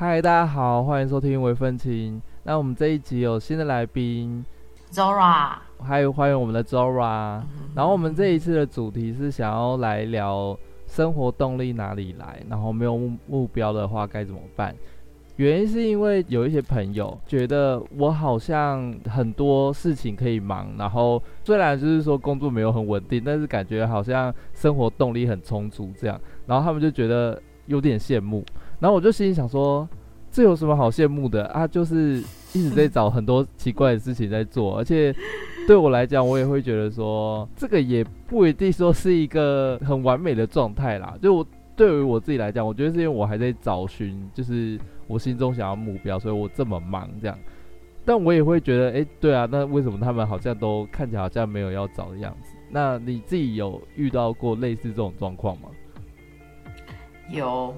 嗨，大家好，欢迎收听微奋青。那我们这一集有新的来宾，Zora，还有欢迎我们的 Zora。然后我们这一次的主题是想要来聊生活动力哪里来，然后没有目目标的话该怎么办？原因是因为有一些朋友觉得我好像很多事情可以忙，然后虽然就是说工作没有很稳定，但是感觉好像生活动力很充足这样，然后他们就觉得有点羡慕。然后我就心里想说，这有什么好羡慕的啊？就是一直在找很多奇怪的事情在做，而且对我来讲，我也会觉得说，这个也不一定说是一个很完美的状态啦。就我对于我自己来讲，我觉得是因为我还在找寻，就是我心中想要目标，所以我这么忙这样。但我也会觉得，哎，对啊，那为什么他们好像都看起来好像没有要找的样子？那你自己有遇到过类似这种状况吗？有。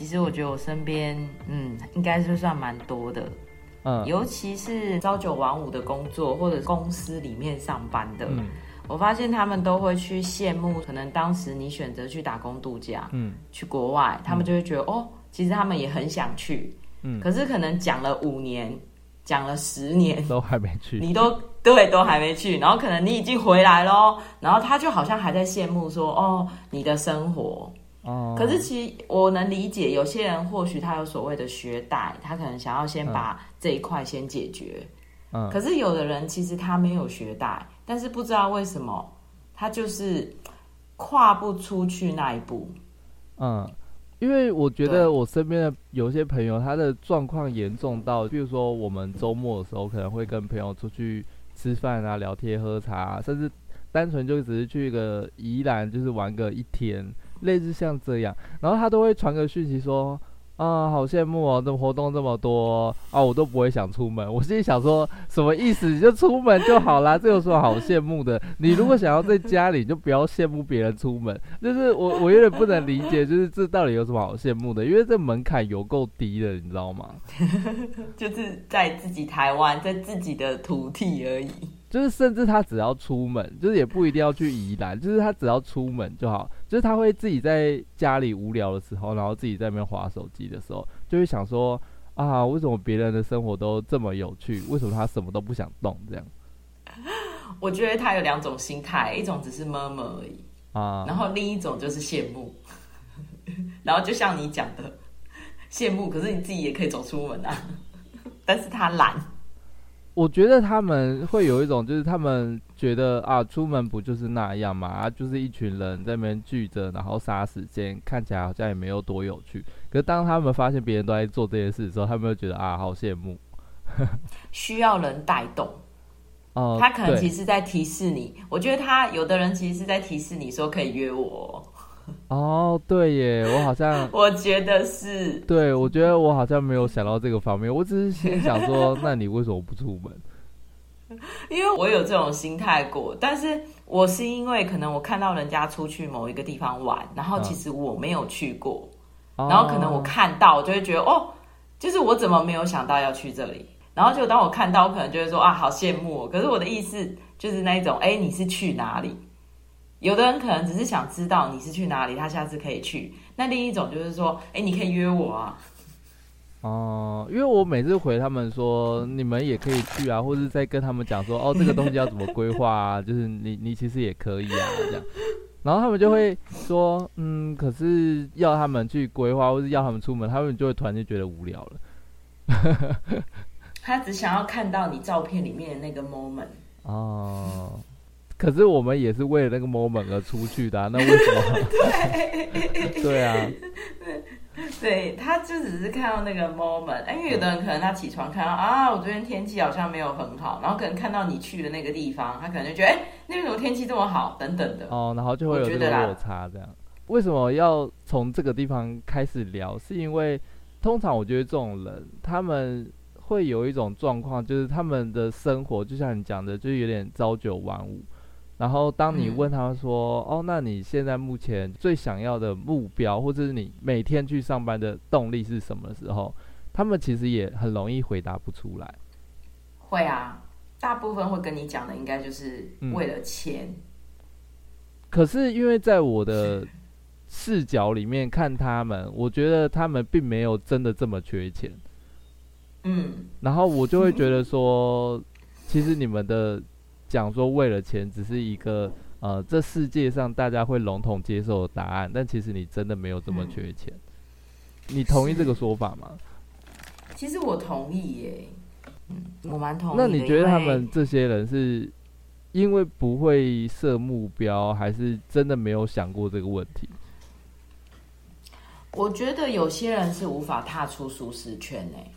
其实我觉得我身边，嗯，应该是算蛮多的，嗯，尤其是朝九晚五的工作或者公司里面上班的，嗯，我发现他们都会去羡慕，可能当时你选择去打工度假，嗯，去国外，他们就会觉得，嗯，哦，其实他们也很想去，嗯，可是可能讲了五年，讲了十年，都还没去，你都对，都还没去，然后可能你已经回来咯，然后他就好像还在羡慕说，哦，你的生活。哦，可是其实我能理解，有些人或许他有所谓的学贷，他可能想要先把这一块先解决。嗯，可是有的人其实他没有学贷，但是不知道为什么他就是跨不出去那一步。嗯，因为我觉得我身边的有些朋友，他的状况严重到，比如说我们周末的时候可能会跟朋友出去吃饭啊、聊天、喝茶啊，甚至单纯就只是去一个宜兰，就是玩个一天。类似像这样，然后他都会传个讯息说，啊，好羡慕哦，这活动这么多啊，我都不会想出门。我心里想说，什么意思？你就出门就好啦，这有什么好羡慕的？你如果想要在家里，就不要羡慕别人出门。就是我，我有点不能理解，就是这到底有什么好羡慕的？因为这门槛有够低的，你知道吗？就是在自己台湾，在自己的土地而已。就是甚至他只要出门，就是也不一定要去宜兰，就是他只要出门就好。就是他会自己在家里无聊的时候，然后自己在那边划手机的时候，就会想说啊，为什么别人的生活都这么有趣？为什么他什么都不想动？这样。我觉得他有两种心态，一种只是 murmur 而已啊，然后另一种就是羡慕。然后就像你讲的，羡慕，可是你自己也可以走出门啊，但是他懒。我觉得他们会有一种，就是他们觉得啊，出门不就是那样嘛，啊，就是一群人在那边聚着，然后杀时间，看起来好像也没有多有趣。可是当他们发现别人都在做这件事的时候，他们就觉得啊，好羡慕。需要人带动。哦、呃，他可能其实在提示你。我觉得他有的人其实是在提示你说可以约我。哦，对耶，我好像，我觉得是，对，我觉得我好像没有想到这个方面，我只是心想说，那你为什么不出门？因为我有这种心态过，但是我是因为可能我看到人家出去某一个地方玩，然后其实我没有去过，嗯、然后可能我看到，我就会觉得哦，就是我怎么没有想到要去这里？然后就当我看到，我可能就会说啊，好羡慕。可是我的意思就是那一种，哎，你是去哪里？有的人可能只是想知道你是去哪里，他下次可以去。那另一种就是说，哎、欸，你可以约我啊。哦、呃，因为我每次回他们说，你们也可以去啊，或者在跟他们讲说，哦，这个东西要怎么规划啊，就是你你其实也可以啊，这样。然后他们就会说，嗯，可是要他们去规划，或是要他们出门，他们就会突然就觉得无聊了。他只想要看到你照片里面的那个 moment。哦。可是我们也是为了那个 moment 而出去的，啊，那为什么？对，对啊，对，他就只是看到那个 moment，因为有的人可能他起床看到啊，我昨天天气好像没有很好，然后可能看到你去的那个地方，他可能就觉得哎，那边怎么天气这么好，等等的。哦，然后就会有这个落差，这样。为什么要从这个地方开始聊？是因为通常我觉得这种人，他们会有一种状况，就是他们的生活就像你讲的，就是有点朝九晚五。然后当你问他说：“嗯、哦，那你现在目前最想要的目标，或者是你每天去上班的动力是什么时候？”他们其实也很容易回答不出来。会啊，大部分会跟你讲的应该就是为了钱。嗯、可是因为在我的 视角里面看他们，我觉得他们并没有真的这么缺钱。嗯，然后我就会觉得说，其实你们的讲说为了钱，只是一个呃，这世界上大家会笼统接受的答案，但其实你真的没有这么缺钱。嗯、你同意这个说法吗？其实我同意耶，嗯，我蛮同意。那你觉得他们这些人是因为不会设目标，还是真的没有想过这个问题？我觉得有些人是无法踏出舒适圈诶，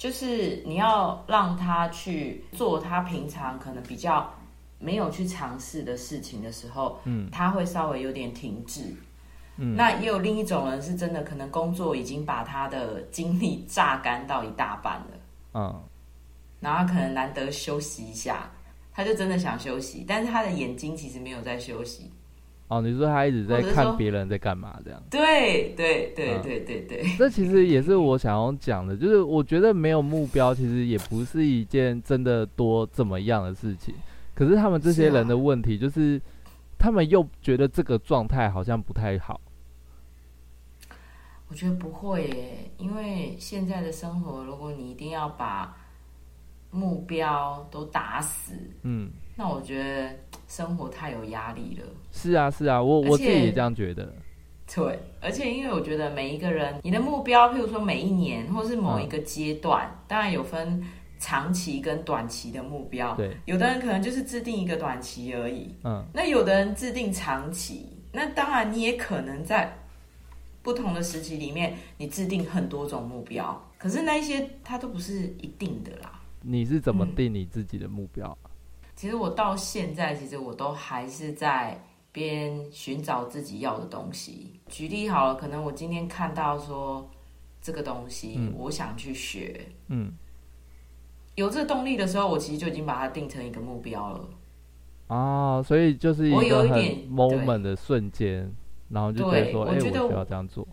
就是你要让他去做他平常可能比较没有去尝试的事情的时候，嗯，他会稍微有点停滞。嗯，那也有另一种人是真的可能工作已经把他的精力榨干到一大半了，嗯，然后他可能难得休息一下，他就真的想休息，但是他的眼睛其实没有在休息。哦，你说他一直在看别人在干嘛这样？对对对对对对，这其实也是我想要讲的，就是我觉得没有目标其实也不是一件真的多怎么样的事情，可是他们这些人的问题就是，他们又觉得这个状态好像不太好。我觉得不会耶，因为现在的生活，如果你一定要把目标都打死，嗯，那我觉得生活太有压力了。是啊，是啊，我我自己也这样觉得。对，而且因为我觉得每一个人，你的目标，譬如说每一年，或是某一个阶段，嗯，当然有分长期跟短期的目标。对，有的人可能就是制定一个短期而已。嗯，那有的人制定长期，那当然你也可能在。不同的时期里面，你制定很多种目标，可是那一些它都不是一定的啦。你是怎么定你自己的目标？嗯，其实我到现在，其实我都还是在边寻找自己要的东西。举例好了，可能我今天看到说这个东西，我想去学，嗯，有这个动力的时候，我其实就已经把它定成一个目标了。哦，所以就是一个很 moment 的瞬间。然后就觉得说，哎，我需要这样做。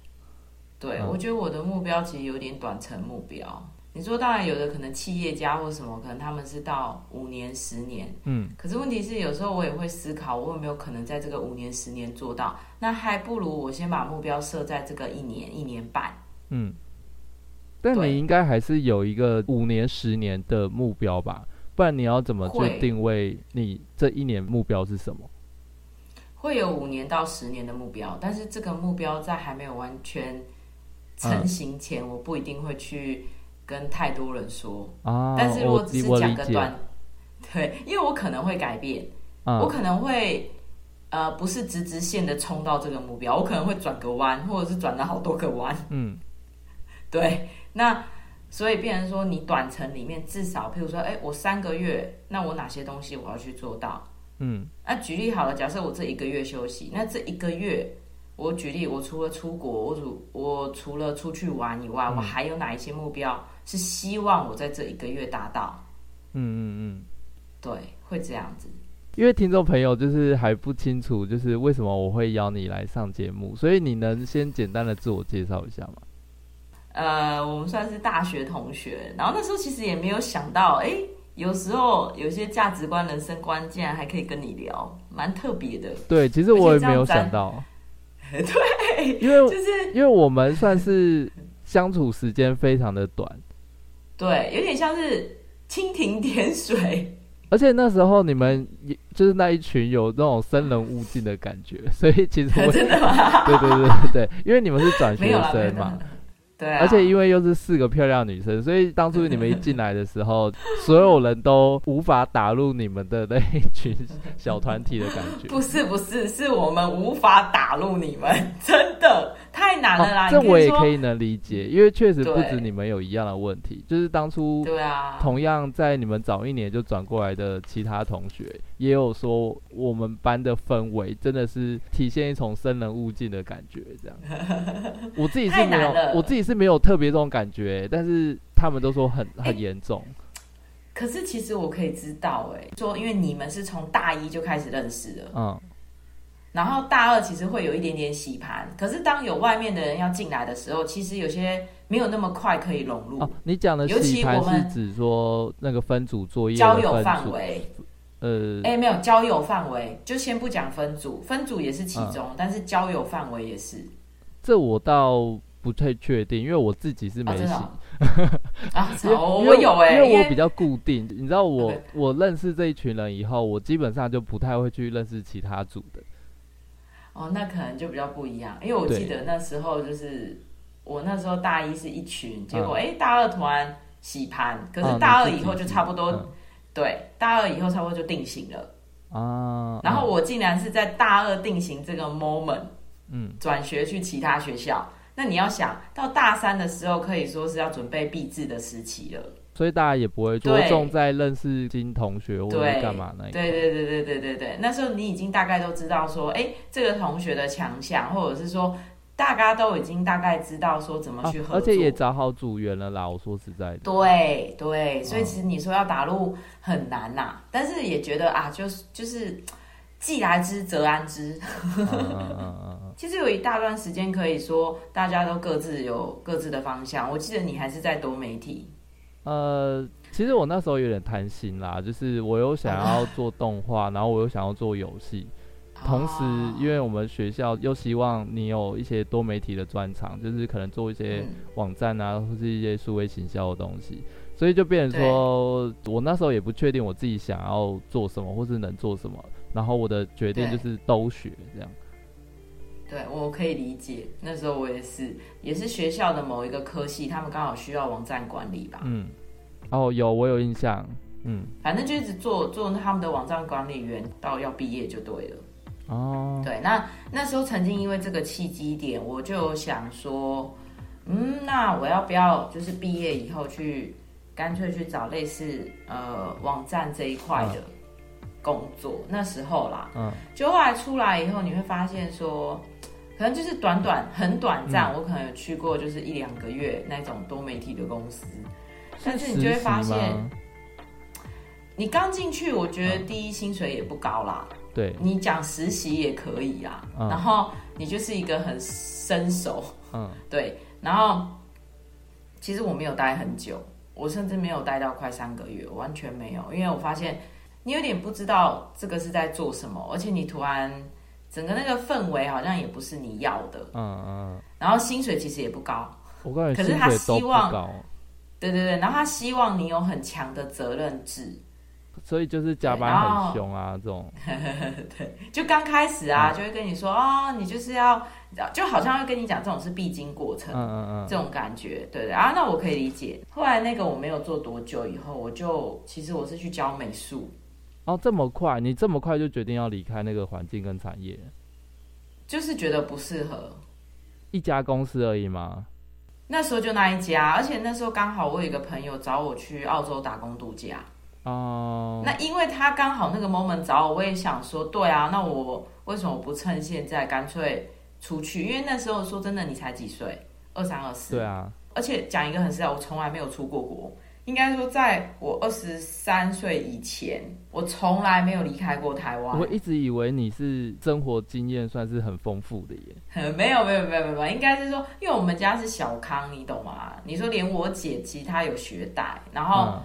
对，我觉得我的目标其实有点短程目标。你说，当然有的可能企业家或什么，可能他们是到五年、十年。嗯。可是问题是，有时候我也会思考，我有没有可能在这个五年、十年做到？那还不如我先把目标设在这个一年、一年半。嗯。但你应该还是有一个五年、十年的目标吧？不然你要怎么去定位你这一年目标是什么？会有五年到十年的目标，但是这个目标在还没有完全成型前，嗯、我不一定会去跟太多人说。啊、但是如果只是讲个短，对，因为我可能会改变，嗯、我可能会呃不是直直线的冲到这个目标，我可能会转个弯，或者是转了好多个弯。嗯，对，那所以变成说，你短程里面至少，譬如说，哎，我三个月，那我哪些东西我要去做到？嗯，那、啊、举例好了，假设我这一个月休息，那这一个月，我举例，我除了出国，我除我除了出去玩以外，嗯、我还有哪一些目标是希望我在这一个月达到？嗯嗯嗯，对，会这样子。因为听众朋友就是还不清楚，就是为什么我会邀你来上节目，所以你能先简单的自我介绍一下吗？呃，我们算是大学同学，然后那时候其实也没有想到，哎、欸。有时候有些价值观、人生观，竟然还可以跟你聊，蛮特别的。对，其实我也没有想到。对，因为就是因为我们算是相处时间非常的短。对，有点像是蜻蜓点水。而且那时候你们也就是那一群有那种生人勿近的感觉，所以其实我 真的吗？对对对对，因为你们是转学生嘛。对啊，而且因为又是四个漂亮女生，所以当初你们一进来的时候，所有人都无法打入你们的那一群小团体的感觉。不是不是，是我们无法打入你们，真的。太难了啦！这我也可以能理解，因为确实不止你们有一样的问题，就是当初对啊，同样在你们早一年就转过来的其他同学，也有说我们班的氛围真的是体现一种生人勿近的感觉，这样。我自己是没有，我自己是没有特别这种感觉，但是他们都说很很严重。可是其实我可以知道，哎，说因为你们是从大一就开始认识的，嗯，然后大二其实会有一点点洗盘，可是当有外面的人要进来的时候，其实有些没有那么快可以融入。哦，你讲的洗盘是指说那个分组作业交友范围。呃，哎、欸，没有交友范围，就先不讲分组，分组也是其中，嗯、但是交友范围也是。这我倒不太确定，因为我自己是没洗。啊，啊我有哎、欸，因为我比较固定，你知道我我认识这一群人以后，我基本上就不太会去认识其他组的。哦，那可能就比较不一样，因为我记得那时候就是我那时候大一是一群，结果哎、嗯欸、大二突然洗盘，可是大二以后就差不多。嗯对，大二以后差不多就定型了啊。然后我竟然是在大二定型这个 moment，嗯，转学去其他学校。那你要想到大三的时候，可以说是要准备毕制的时期了。所以大家也不会着重在认识新同学或者干嘛那一块。对对对对对对对，那时候你已经大概都知道说，哎，这个同学的强项，或者是说。大家都已经大概知道说怎么去合作，啊、而且也找好组员了啦。我说实在的，对对，所以其实你说要打入很难呐、但是也觉得啊，就是就是既来之则安之。其实有一大段时间可以说大家都各自有各自的方向。我记得你还是在多媒体。呃，其实我那时候有点贪心啦，就是我又想要做动画，然后我又想要做游戏。同时，因为我们学校又希望你有一些多媒体的专长，就是可能做一些网站啊，或是一些数位行销的东西，所以就变成说，我那时候也不确定我自己想要做什么，或是能做什么，然后我的决定就是都学这样。对，我可以理解，那时候我也是，也是学校的某一个科系，他们刚好需要网站管理吧。嗯，哦，有，我有印象。嗯，反正就一直做做他们的网站管理员，到要毕业就对了。哦，对，那那时候曾经因为这个契机点，我就想说，嗯，那我要不要就是毕业以后去干脆去找类似呃网站这一块的工作？嗯、那时候啦，嗯，就后来出来以后，你会发现说，可能就是短短很短暂，嗯、我可能有去过就是一两个月那种多媒体的公司，但是你就会发现，你刚进去，我觉得第一薪水也不高啦。对，你讲实习也可以啊，嗯、然后你就是一个很生手，嗯，对，然后其实我没有待很久，我甚至没有待到快三个月，完全没有，因为我发现你有点不知道这个是在做什么，而且你突然整个那个氛围好像也不是你要的，嗯嗯，然后薪水其实也不高，我感觉可是他希望，高对对对，然后他希望你有很强的责任制。所以就是加班很凶啊，这种。对，就刚开始啊，嗯、就会跟你说哦，你就是要，就好像会跟你讲这种是必经过程，嗯嗯嗯，这种感觉，对对啊，那我可以理解。后来那个我没有做多久以后，我就其实我是去教美术。哦，这么快？你这么快就决定要离开那个环境跟产业？就是觉得不适合。一家公司而已吗？那时候就那一家，而且那时候刚好我有一个朋友找我去澳洲打工度假。哦，uh, 那因为他刚好那个 moment 找我，我也想说，对啊，那我为什么不趁现在干脆出去？因为那时候说真的，你才几岁，二三二四，对啊。而且讲一个很实在，我从来没有出过国，应该说在我二十三岁以前，我从来没有离开过台湾。我一直以为你是生活经验算是很丰富的耶。没有没有没有没有，应该是说，因为我们家是小康，你懂吗？你说连我姐其实她有学贷，然后。嗯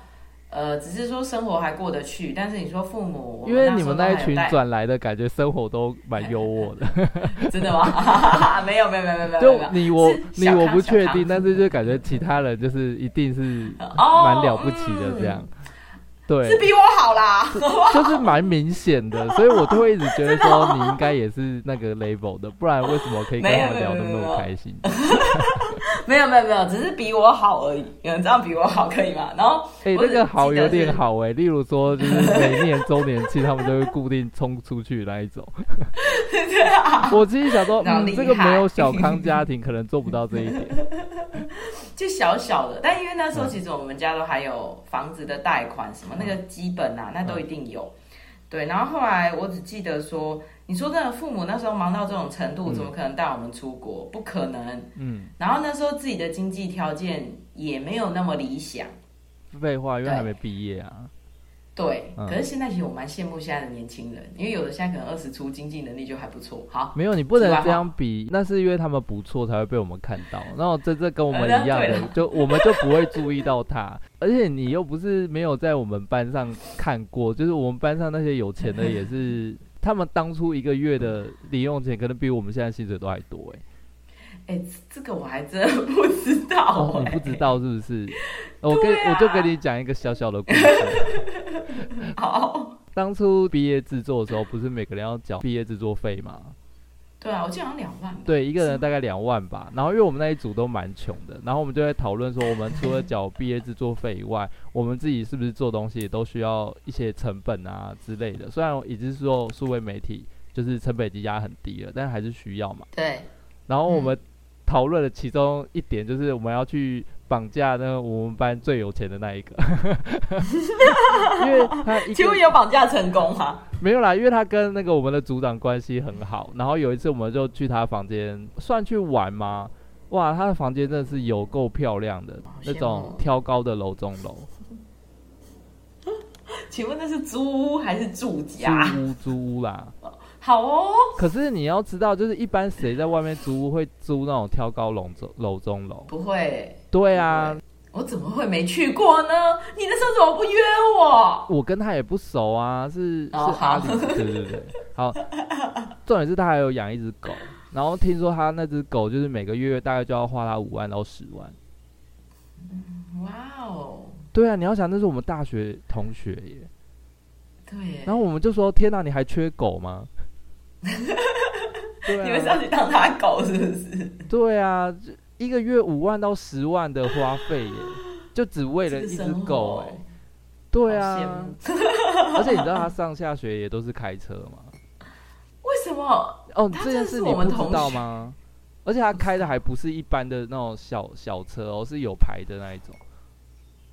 呃，只是说生活还过得去，但是你说父母，因为你们那一群转来的感觉，生活都蛮优渥的。真的吗？没有没有没有没有没有。就你我你我不确定，但是就感觉其他人就是一定是蛮了不起的这样。对，是比我好啦，就是蛮明显的，所以我都会一直觉得说你应该也是那个 level 的，不然为什么可以跟他们聊得那么开心？没有没有没有，只是比我好而已。有人这样比我好可以吗？然后，哎、欸，那个好有点好哎、欸。例如说，就是每年周年庆，他们都会固定冲出去那一种。对啊。我自己想说，嗯，这个没有小康家庭 可能做不到这一点。就小小的，但因为那时候其实我们家都还有房子的贷款什么，嗯、那个基本啊，那都一定有。嗯、对，然后后来我只记得说。你说真的，父母那时候忙到这种程度，怎么可能带我们出国？嗯、不可能。嗯。然后那时候自己的经济条件也没有那么理想，废话，因为还没毕业啊。对，可是现在其实我蛮羡慕现在的年轻人，因为有的现在可能二十出，经济能力就还不错。好，没有你不能这样比，那是因为他们不错才会被我们看到。然后这这跟我们一样的，就我们就不会注意到他。而且你又不是没有在我们班上看过，就是我们班上那些有钱的也是，他们当初一个月的零用钱可能比我们现在薪水都还多哎。哎、欸，这个我还真不知道、欸。哦，你不知道是不是？我跟、啊、我就跟你讲一个小小的故事。好，当初毕业制作的时候，不是每个人要缴毕业制作费吗？对啊，我记得好像两万。对，一个人大概两万吧。然后因为我们那一组都蛮穷的，然后我们就在讨论说，我们除了缴毕业制作费以外，我们自己是不是做东西也都需要一些成本啊之类的？虽然已经是说数位媒体就是成本已经压很低了，但还是需要嘛。对。然后我们。嗯讨论的其中一点就是我们要去绑架那个我们班最有钱的那一个，因为他请问有绑架成功吗？没有啦，因为他跟那个我们的组长关系很好，然后有一次我们就去他房间，算去玩吗？哇，他的房间真的是有够漂亮的，那种挑高的楼中楼。请问那是租屋还是住家？租屋，租屋啦。好哦，可是你要知道，就是一般谁在外面租屋会租那种挑高楼中楼中楼？不会。对啊，我怎么会没去过呢？你那时候怎么不约我？我跟他也不熟啊，是、哦、是阿里，对对对。好，重点是他还有养一只狗，然后听说他那只狗就是每个月大概就要花他五万到十万。哇哦！对啊，你要想那是我们大学同学耶。对。然后我们就说：“天哪，你还缺狗吗？” 对啊、你们是要去当他狗是不是？对啊，一个月五万到十万的花费耶，就只为了一只狗哎。对啊，而且你知道他上下学也都是开车吗？为什么？哦，这件事你不知道吗？而且他开的还不是一般的那种小小车哦，是有牌的那一种。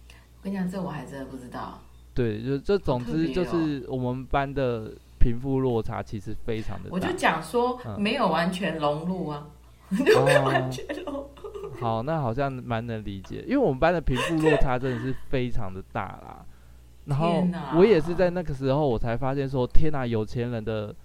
我跟你讲，这我还真的不知道。对，就这总之就是我们班的。贫富落差其实非常的大，我就讲说没有完全融入啊，没有完全融入。好，那好像蛮能理解，因为我们班的贫富落差真的是非常的大啦。然后我也是在那个时候，我才发现说，天哪，有钱人的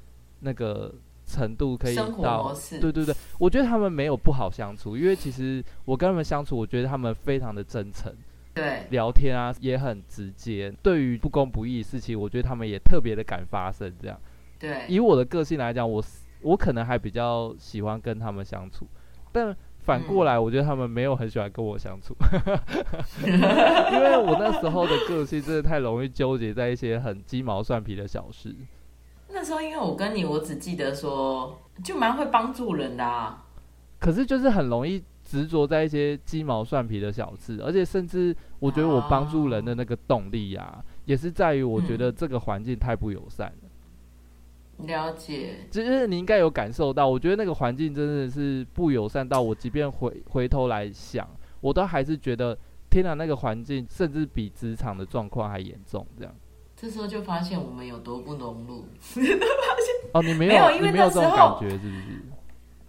那个程度可以到，对对对，我觉得他们没有不好相处，因为其实我跟他们相处，我觉得他们非常的真诚。对，聊天啊也很直接。对于不公不义的事情，我觉得他们也特别的敢发声。这样，对。以我的个性来讲，我我可能还比较喜欢跟他们相处，但反过来，我觉得他们没有很喜欢跟我相处，嗯、因为我那时候的个性真的太容易纠结在一些很鸡毛蒜皮的小事。那时候因为我跟你，我只记得说，就蛮会帮助人的啊。可是就是很容易。执着在一些鸡毛蒜皮的小事，而且甚至我觉得我帮助人的那个动力呀、啊，也是在于我觉得这个环境太不友善了。了解，就是你应该有感受到，我觉得那个环境真的是不友善到我，即便回回头来想，我都还是觉得天哪，那个环境甚至比职场的状况还严重。这样，这时候就发现我们有多不融入。哦，你没有，你没有这种感觉，是不是？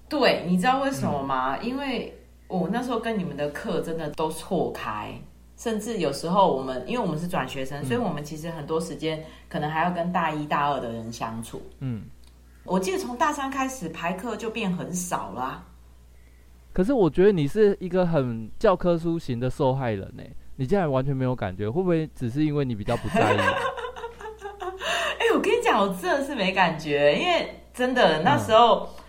对，你知道为什么吗？嗯、因为。我、哦、那时候跟你们的课真的都错开，甚至有时候我们，因为我们是转学生，嗯、所以我们其实很多时间可能还要跟大一大二的人相处。嗯，我记得从大三开始排课就变很少了、啊。可是我觉得你是一个很教科书型的受害人呢，你竟然完全没有感觉，会不会只是因为你比较不在意？哎、欸，我跟你讲，我真的是没感觉，因为真的那时候。嗯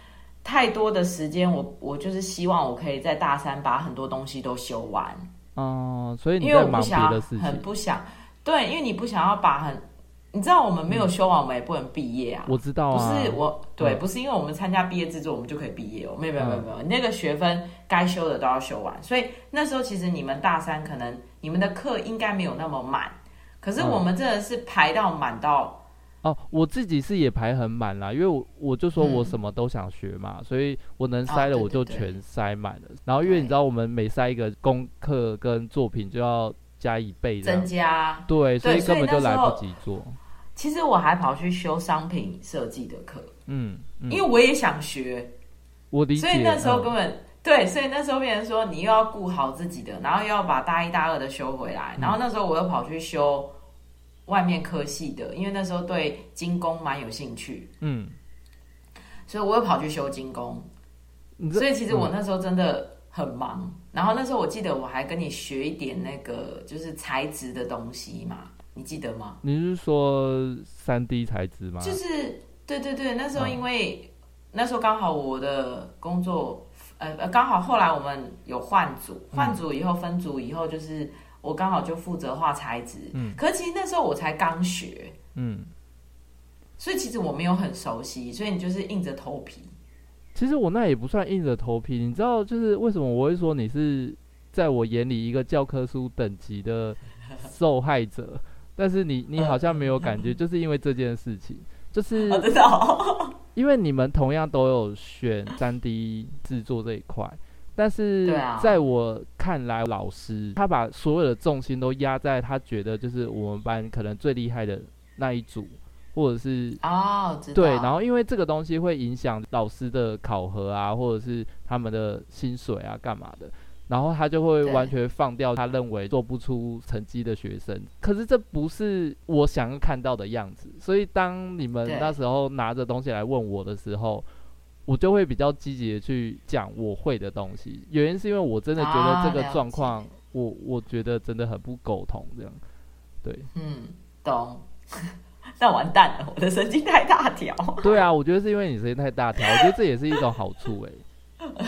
太多的时间，我我就是希望我可以在大三把很多东西都修完。哦、嗯，所以你在忙别的事情，很不想，对，因为你不想要把很，你知道我们没有修完，我们也不能毕业啊。我知道啊，不是我，对，嗯、不是因为我们参加毕业制作，我们就可以毕业哦。没有没有没有没有，那个学分该修的都要修完。所以那时候其实你们大三可能你们的课应该没有那么满，可是我们真的是排到满到。哦，我自己是也排很满啦，因为我我就说我什么都想学嘛，嗯、所以我能塞的我就全塞满了。哦、对对对，然后因为你知道，我们每塞一个功课跟作品就要加一倍增加，对，所以根本就来不及做。其实我还跑去修商品设计的课，嗯，嗯，因为我也想学，我理解。所以那时候根本、嗯、对，所以那时候变成说，你又要顾好自己的，然后又要把大一、大二的修回来，然后那时候我又跑去修外面科系的，因为那时候对精工蛮有兴趣，嗯，所以我又跑去修精工，所以其实我那时候真的很忙。然后那时候我记得我还跟你学一点那个就是材质的东西嘛，你记得吗？你是说三 D 材质吗？就是对对对，那时候因为那时候刚好我的工作。呃呃，刚好后来我们有换组，换组以后分组以后，就是我刚好就负责画材质。嗯，可是其实那时候我才刚学，嗯，所以其实我没有很熟悉，所以你就是硬着头皮。其实我那也不算硬着头皮，你知道，就是为什么我会说你是在我眼里一个教科书等级的受害者，但是你你好像没有感觉，就是因为这件事情，就是我知道。因为你们同样都有选三 D 制作这一块，但是在我看来，老师他把所有的重心都压在他觉得就是我们班可能最厉害的那一组，或者是哦，对，然后因为这个东西会影响老师的考核啊，或者是他们的薪水啊，干嘛的。然后他就会完全放掉他认为做不出成绩的学生，可是这不是我想要看到的样子。所以当你们那时候拿着东西来问我的时候，我就会比较积极的去讲我会的东西。原因是因为我真的觉得这个状况，我我觉得真的很不沟通，这样。对，嗯，懂。那完蛋了，我的神经太大条。对啊，我觉得是因为你神经太大条，我觉得这也是一种好处哎、欸。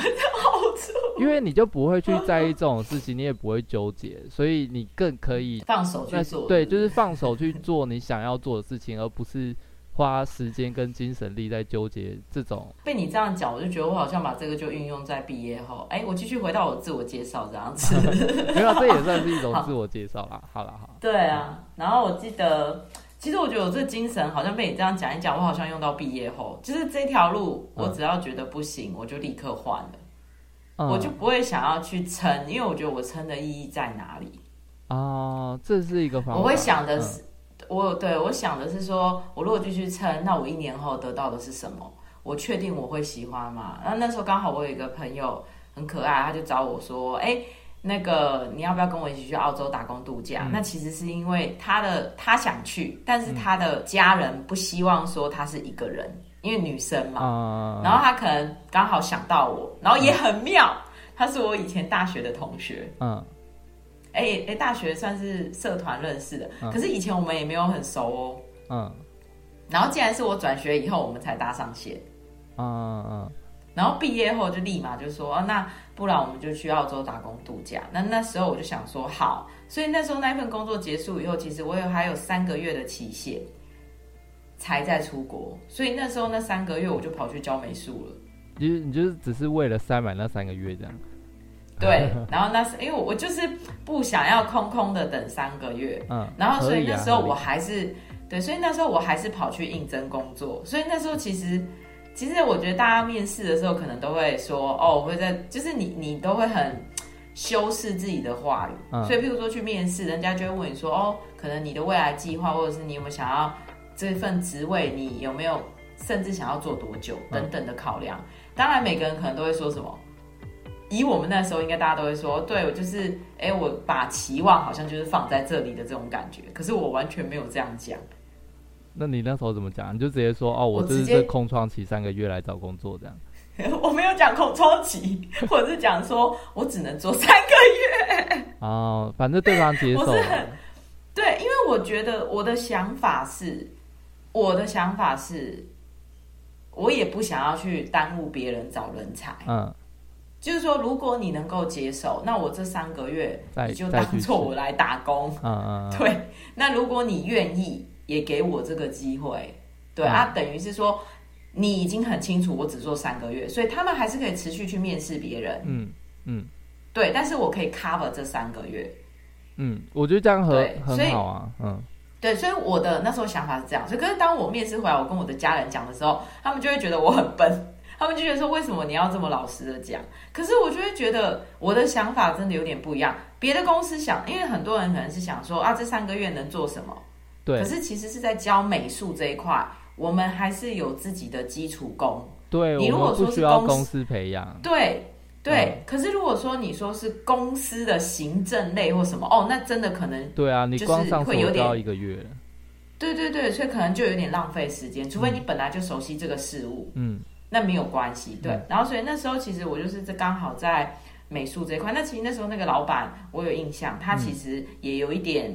因为你就不会去在意这种事情，你也不会纠结，所以你更可以放手去做。对，就是放手去做你想要做的事情，而不是花时间跟精神力在纠结这种。被你这样讲，我就觉得我好像把这个就运用在毕业后。哎，我继续回到我自我介绍这样子。没有，这也算是一种 自我介绍啦。好了，好。对啊，然后我记得，其实我觉得我这精神好像被你这样讲一讲，我好像用到毕业后，就是这条路，我只要觉得不行，我就立刻换了。我就不会想要去撑，因为我觉得我撑的意义在哪里？哦，这是一个方法。我会想的是，嗯、我对我想的是说，我如果继续撑，那我一年后得到的是什么？我确定我会喜欢吗？然后那时候刚好我有一个朋友很可爱，他就找我说：“哎，那个你要不要跟我一起去澳洲打工度假？”嗯、那其实是因为他的他想去，但是他的家人不希望说他是一个人。因为女生嘛，嗯、然后他可能刚好想到我，然后也很妙，嗯、他是我以前大学的同学，嗯，哎哎，大学算是社团认识的，嗯、可是以前我们也没有很熟哦，嗯，然后既然是我转学以后，我们才搭上线，嗯嗯，嗯。然后毕业后就立马就说，哦，那不然我们就去澳洲打工度假，那那时候我就想说好，所以那时候那份工作结束以后，其实我有还有三个月的期限。才在出国，所以那时候那三个月我就跑去教美术了。你你就是只是为了塞满那三个月这样？对，然后那是因为我就是不想要空空的等三个月，嗯，然后所以那时候我还是对，所以那时候我还是跑去应征工作。所以那时候其实其实我觉得大家面试的时候可能都会说哦，我会在就是你你都会很修饰自己的话语，嗯，所以譬如说去面试，人家就会问你说哦，可能你的未来计划，或者是你有没有想要。这份职位你有没有甚至想要做多久等等的考量？当然，每个人可能都会说什么。以我们那时候，应该大家都会说，对，我就是，哎，我把期望好像就是放在这里的这种感觉。可是我完全没有这样讲。那你那时候怎么讲？你就直接说，哦，我这是这空窗期三个月来找工作这样。我没有讲空窗期，或者是讲说我只能做三个月。哦，反正对方接受。对，因为我觉得我的想法是。我的想法是，我也不想要去耽误别人找人才。嗯，就是说，如果你能够接受，那我这三个月你就当做我来打工。嗯嗯，对。那如果你愿意，也给我这个机会。对、嗯、啊，等于是说，你已经很清楚，我只做三个月，所以他们还是可以持续去面试别人。嗯嗯，对。但是我可以 cover 这三个月。嗯，我觉得这样很很好啊。嗯。对，所以我的那时候想法是这样，所以可是当我面试回来，我跟我的家人讲的时候，他们就会觉得我很笨，他们就觉得说，为什么你要这么老实的讲？可是我就会觉得我的想法真的有点不一样。别的公司想，因为很多人可能是想说啊，这三个月能做什么？对。可是其实是在教美术这一块，我们还是有自己的基础功。对，你如果说是公司培养，对。对，可是如果说你说是公司的行政类或什么，哦，那真的可能对啊，你光上手就要一个月。对对对，所以可能就有点浪费时间，除非你本来就熟悉这个事物，嗯，那没有关系。对，然后所以那时候其实我就是这刚好在美术这一块，那其实那时候那个老板我有印象，他其实也有一点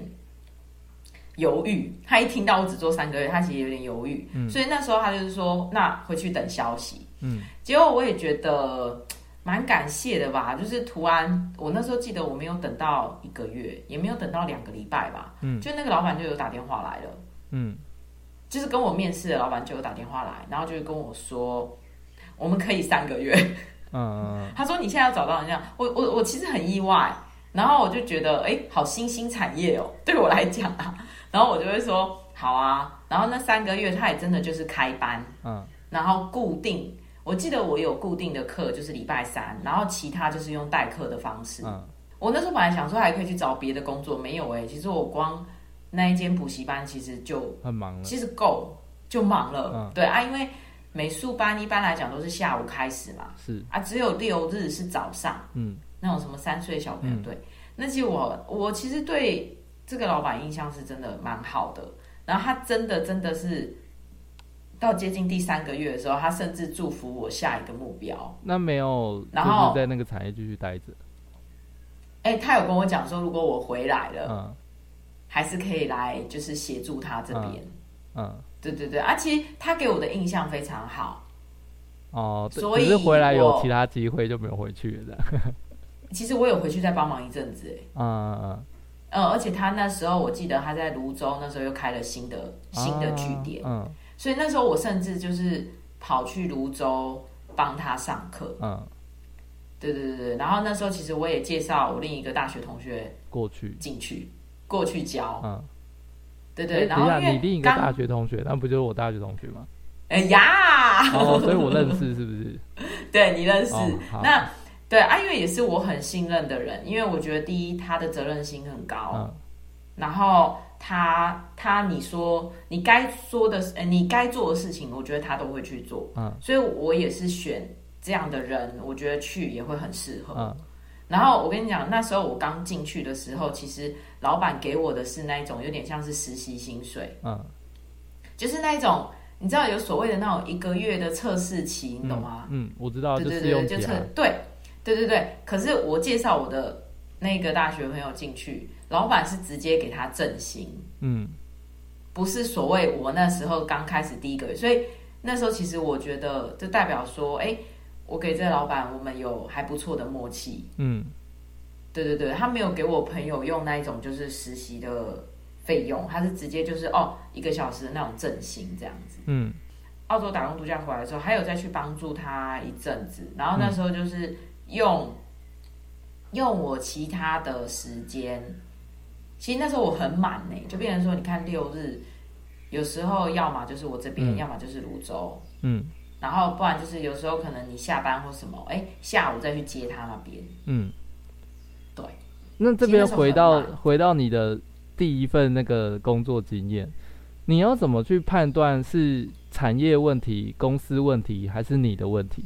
犹豫，他一听到我只做三个月，他其实有点犹豫，嗯，所以那时候他就是说，那回去等消息，嗯，结果我也觉得蛮感谢的吧，就是突然我那时候记得我没有等到一个月，也没有等到两个礼拜吧，嗯，就那个老板就有打电话来了。嗯，就是跟我面试的老板就有打电话来，然后就跟我说，我们可以三个月。嗯，他说你现在要找到人家，我我我其实很意外，然后我就觉得，哎，好新兴产业哦，对我来讲啊，然后我就会说好啊，然后那三个月他也真的就是开班，嗯，然后固定，我记得我有固定的课就是礼拜三，然后其他就是用代课的方式。嗯，我那时候本来想说还可以去找别的工作，没有哎，其实我光。那一间补习班其实就很忙了，其实够就忙了，嗯、对啊，因为美术班一般来讲都是下午开始嘛，是。啊，只有六日是早上，嗯，那种什么三岁小朋友，嗯、对，那其实我我其实对这个老板印象是真的蛮好的，然后他真的真的是到接近第三个月的时候，他甚至祝福我下一个目标，那没有，然后在那个产业继续待着，哎、欸，他有跟我讲说，如果我回来了，嗯。还是可以来，就是协助他这边。嗯，对对对，而且他给我的印象非常好。哦，所以只是回来有其他机会就没有回去了。其实我有回去再帮忙一阵子，哎。嗯嗯嗯。而且他那时候我记得他在泸州那时候又开了新的新的据点。嗯。所以那时候我甚至就是跑去泸州帮他上课。嗯。对对对对，然后那时候其实我也介绍我另一个大学同学过去进去。过去教，嗯，对对，然后你另一个大学同学，那不就是我大学同学吗？哎呀，哦，所以我认识是不是？对，你认识，那对啊，因为也是我很信任的人，因为我觉得第一他的责任心很高，然后他他你说你该说的，呃，你该做的事情，我觉得他都会去做，嗯，所以我也是选这样的人，我觉得去也会很适合，嗯。然后我跟你讲，那时候我刚进去的时候，其实老板给我的是那一种有点像是实习薪水，嗯，就是那一种你知道有所谓的那种一个月的测试期，你懂吗？嗯，嗯，我知道，对对对，就测，对对对对。可是我介绍我的那个大学朋友进去，老板是直接给他正薪，嗯，不是所谓我那时候刚开始第一个月，所以那时候其实我觉得就代表说，哎。我给这个老板，我们有还不错的默契。嗯，对对对，他没有给我朋友用那一种就是实习的费用，他是直接就是哦一个小时的那种正薪这样子。嗯，澳洲打工度假回来的时候，还有再去帮助他一阵子，然后那时候就是用、嗯、用我其他的时间，其实那时候我很满呢，就变成说，你看六日有时候要么就是我这边，嗯、要么就是泸州。嗯。然后不然就是有时候可能你下班或什么，哎，下午再去接他那边。嗯，对。那这边回到回到你的第一份那个工作经验，你要怎么去判断是产业问题、公司问题，还是你的问题？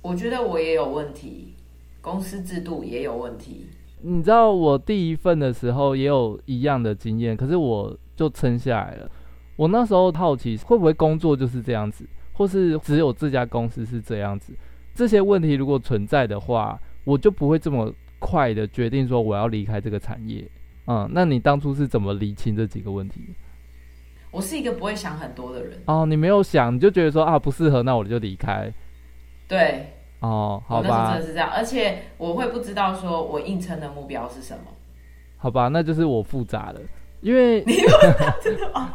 我觉得我也有问题，公司制度也有问题。你知道我第一份的时候也有一样的经验，可是我就撑下来了。我那时候好奇会不会工作就是这样子。或是只有这家公司是这样子，这些问题如果存在的话，我就不会这么快的决定说我要离开这个产业。嗯，那你当初是怎么理清这几个问题？我是一个不会想很多的人。哦，你没有想，你就觉得说啊不适合，那我就离开。对。哦，好吧。那时真的是这样，而且我会不知道说我硬撑的目标是什么。好吧，那就是我复杂了，因为你真的吗？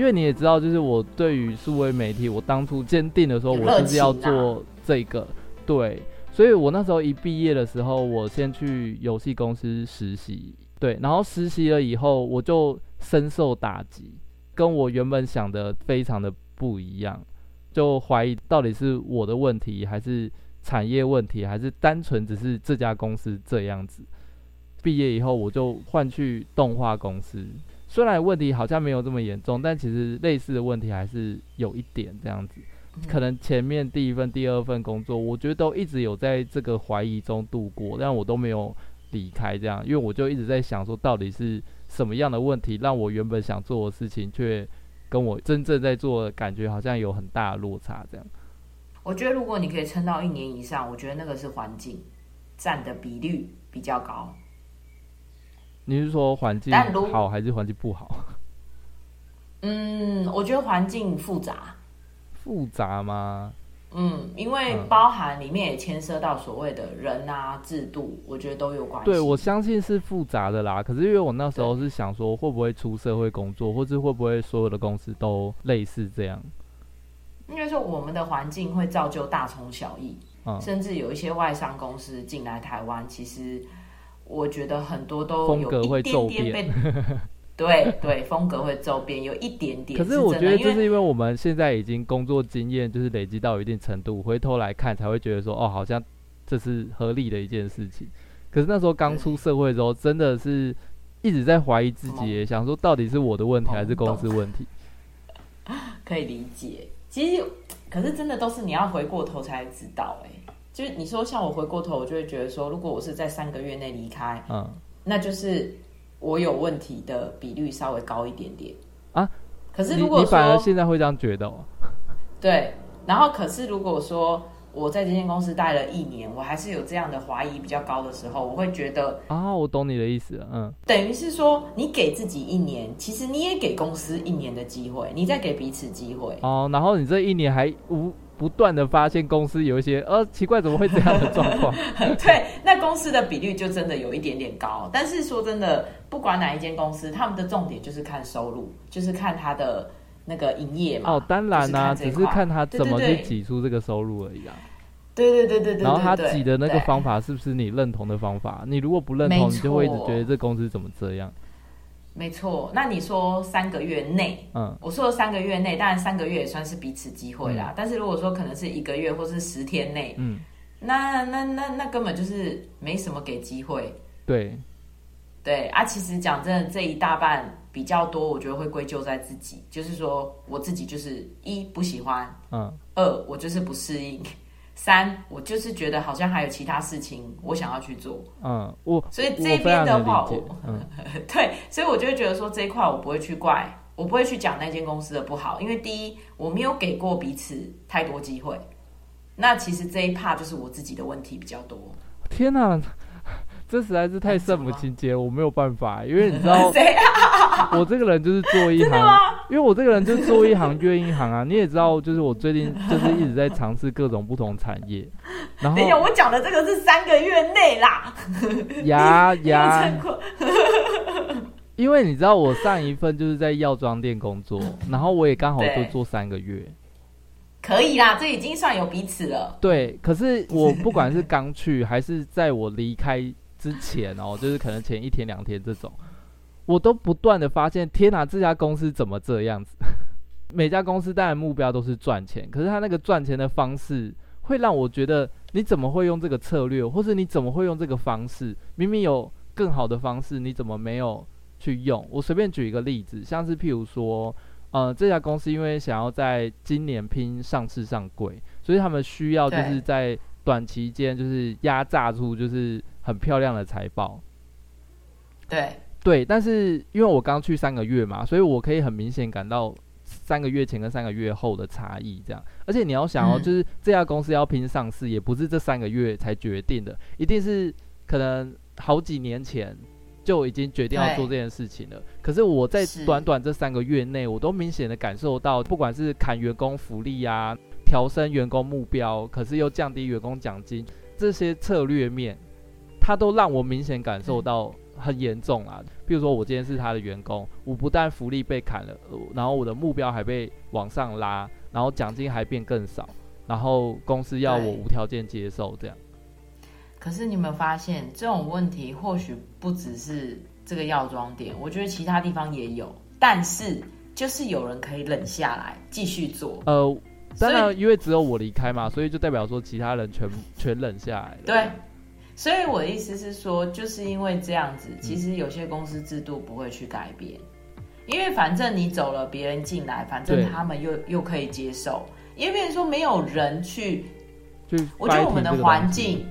因为你也知道，就是我对于数位媒体，我当初坚定的时候，我就是要做这个，对，所以我那时候一毕业的时候，我先去游戏公司实习，对，然后实习了以后，我就深受打击，跟我原本想的非常的不一样，就怀疑到底是我的问题，还是产业问题，还是单纯只是这家公司这样子，毕业以后我就换去动画公司。虽然问题好像没有这么严重，但其实类似的问题还是有一点这样子。可能前面第一份、第二份工作，我觉得都一直有在这个怀疑中度过，但我都没有离开这样，因为我就一直在想说，到底是什么样的问题，让我原本想做的事情，却跟我真正在做的感觉好像有很大的落差这样。我觉得如果你可以撑到一年以上，我觉得那个是环境占的比率比较高。你是说环境好还是环境不好？嗯，我觉得环境复杂。复杂吗？嗯，因为包含里面也牵涉到所谓的人啊、制度，我觉得都有关系。对，我相信是复杂的啦。可是因为我那时候是想说，会不会出社会工作，或是会不会所有的公司都类似这样？因为说我们的环境会造就大同小异，嗯，甚至有一些外商公司进来台湾，其实我觉得很多都有一点点被。对对，风格会周边有一点点。可是我觉得，就是因为我们现在已经工作经验就是累积到一定程度，回头来看才会觉得说，哦，好像这是合理的一件事情。可是那时候刚出社会的时候，真的是一直在怀疑自己，想说到底是我的问题还是公司问题？可以理解。其实，可是真的都是你要回过头才知道。哎，就是你说像我回过头，我就会觉得说，如果我是在三个月内离开，嗯，那就是。我有问题的比率稍微高一点点啊，可是如果说你，你反而现在会这样觉得哦？对，然后可是如果说我在这间公司待了一年，我还是有这样的怀疑比较高的时候，我会觉得啊，我懂你的意思了，嗯，等于是说你给自己一年，其实你也给公司一年的机会，你再给彼此机会哦，然后你这一年还无。不断的发现公司有一些呃奇怪，怎么会这样的状况？对，那公司的比率就真的有一点点高。但是说真的，不管哪一间公司，他们的重点就是看收入，就是看他的那个营业嘛。哦，当然啦、啊，只是看他怎么去挤出这个收入而已啊。对对对对对。然后他挤的那个方法是不是你认同的方法？你如果不认同，你就会一直觉得这公司怎么这样。没错，那你说三个月内，嗯，我说三个月内，当然三个月也算是彼此机会啦。嗯、但是如果说可能是一个月或是十天内，嗯，那那那那根本就是没什么给机会。对，对啊，其实讲真的，这一大半比较多，我觉得会归咎在自己，就是说我自己就是一不喜欢，嗯，二我就是不适应。三，我就是觉得好像还有其他事情我想要去做，嗯，我所以这边的话，我，我嗯，对，所以我就会觉得说这一块我不会去怪，我不会去讲那间公司的不好，因为第一我没有给过彼此太多机会，那其实这一 part 就是我自己的问题比较多。天哪！这实在是太圣母情节，我没有办法，因为你知道，我这个人就是做一行，因为我这个人就是做一行怨一行啊。你也知道，就是我最近就是一直在尝试各种不同产业。然后，等一下，我讲的这个是三个月内啦。呀 呀，因为你知道，我上一份就是在药妆店工作，然后我也刚好就做三个月。可以啦，这已经算有彼此了。对，可是我不管是刚去还是在我离开。之前哦，就是可能前一天两天这种，我都不断的发现，天哪，这家公司怎么这样子？每家公司当然目标都是赚钱，可是他那个赚钱的方式，会让我觉得，你怎么会用这个策略，或者你怎么会用这个方式？明明有更好的方式，你怎么没有去用？我随便举一个例子，像是譬如说，呃，这家公司因为想要在今年拼上市上柜，所以他们需要就是在短期间就是压榨出就是。很漂亮的财报，对对，但是因为我刚去三个月嘛，所以我可以很明显感到三个月前跟三个月后的差异。这样，而且你要想哦，嗯、就是这家公司要拼上市，也不是这三个月才决定的，一定是可能好几年前就已经决定要做这件事情了。可是我在短短这三个月内，我都明显的感受到，不管是砍员工福利啊，调升员工目标，可是又降低员工奖金，这些策略面。他都让我明显感受到很严重啊！比如说，我今天是他的员工，我不但福利被砍了，然后我的目标还被往上拉，然后奖金还变更少，然后公司要我无条件接受这样。可是你有没有发现，这种问题或许不只是这个药妆店，我觉得其他地方也有，但是就是有人可以忍下来继续做。呃，当然，因为只有我离开嘛，所以就代表说其他人全全忍下来了。对。所以我的意思是说，就是因为这样子，其实有些公司制度不会去改变，因为反正你走了，别人进来，反正他们又又可以接受。因为别人说没有人去，我觉得我们的环境，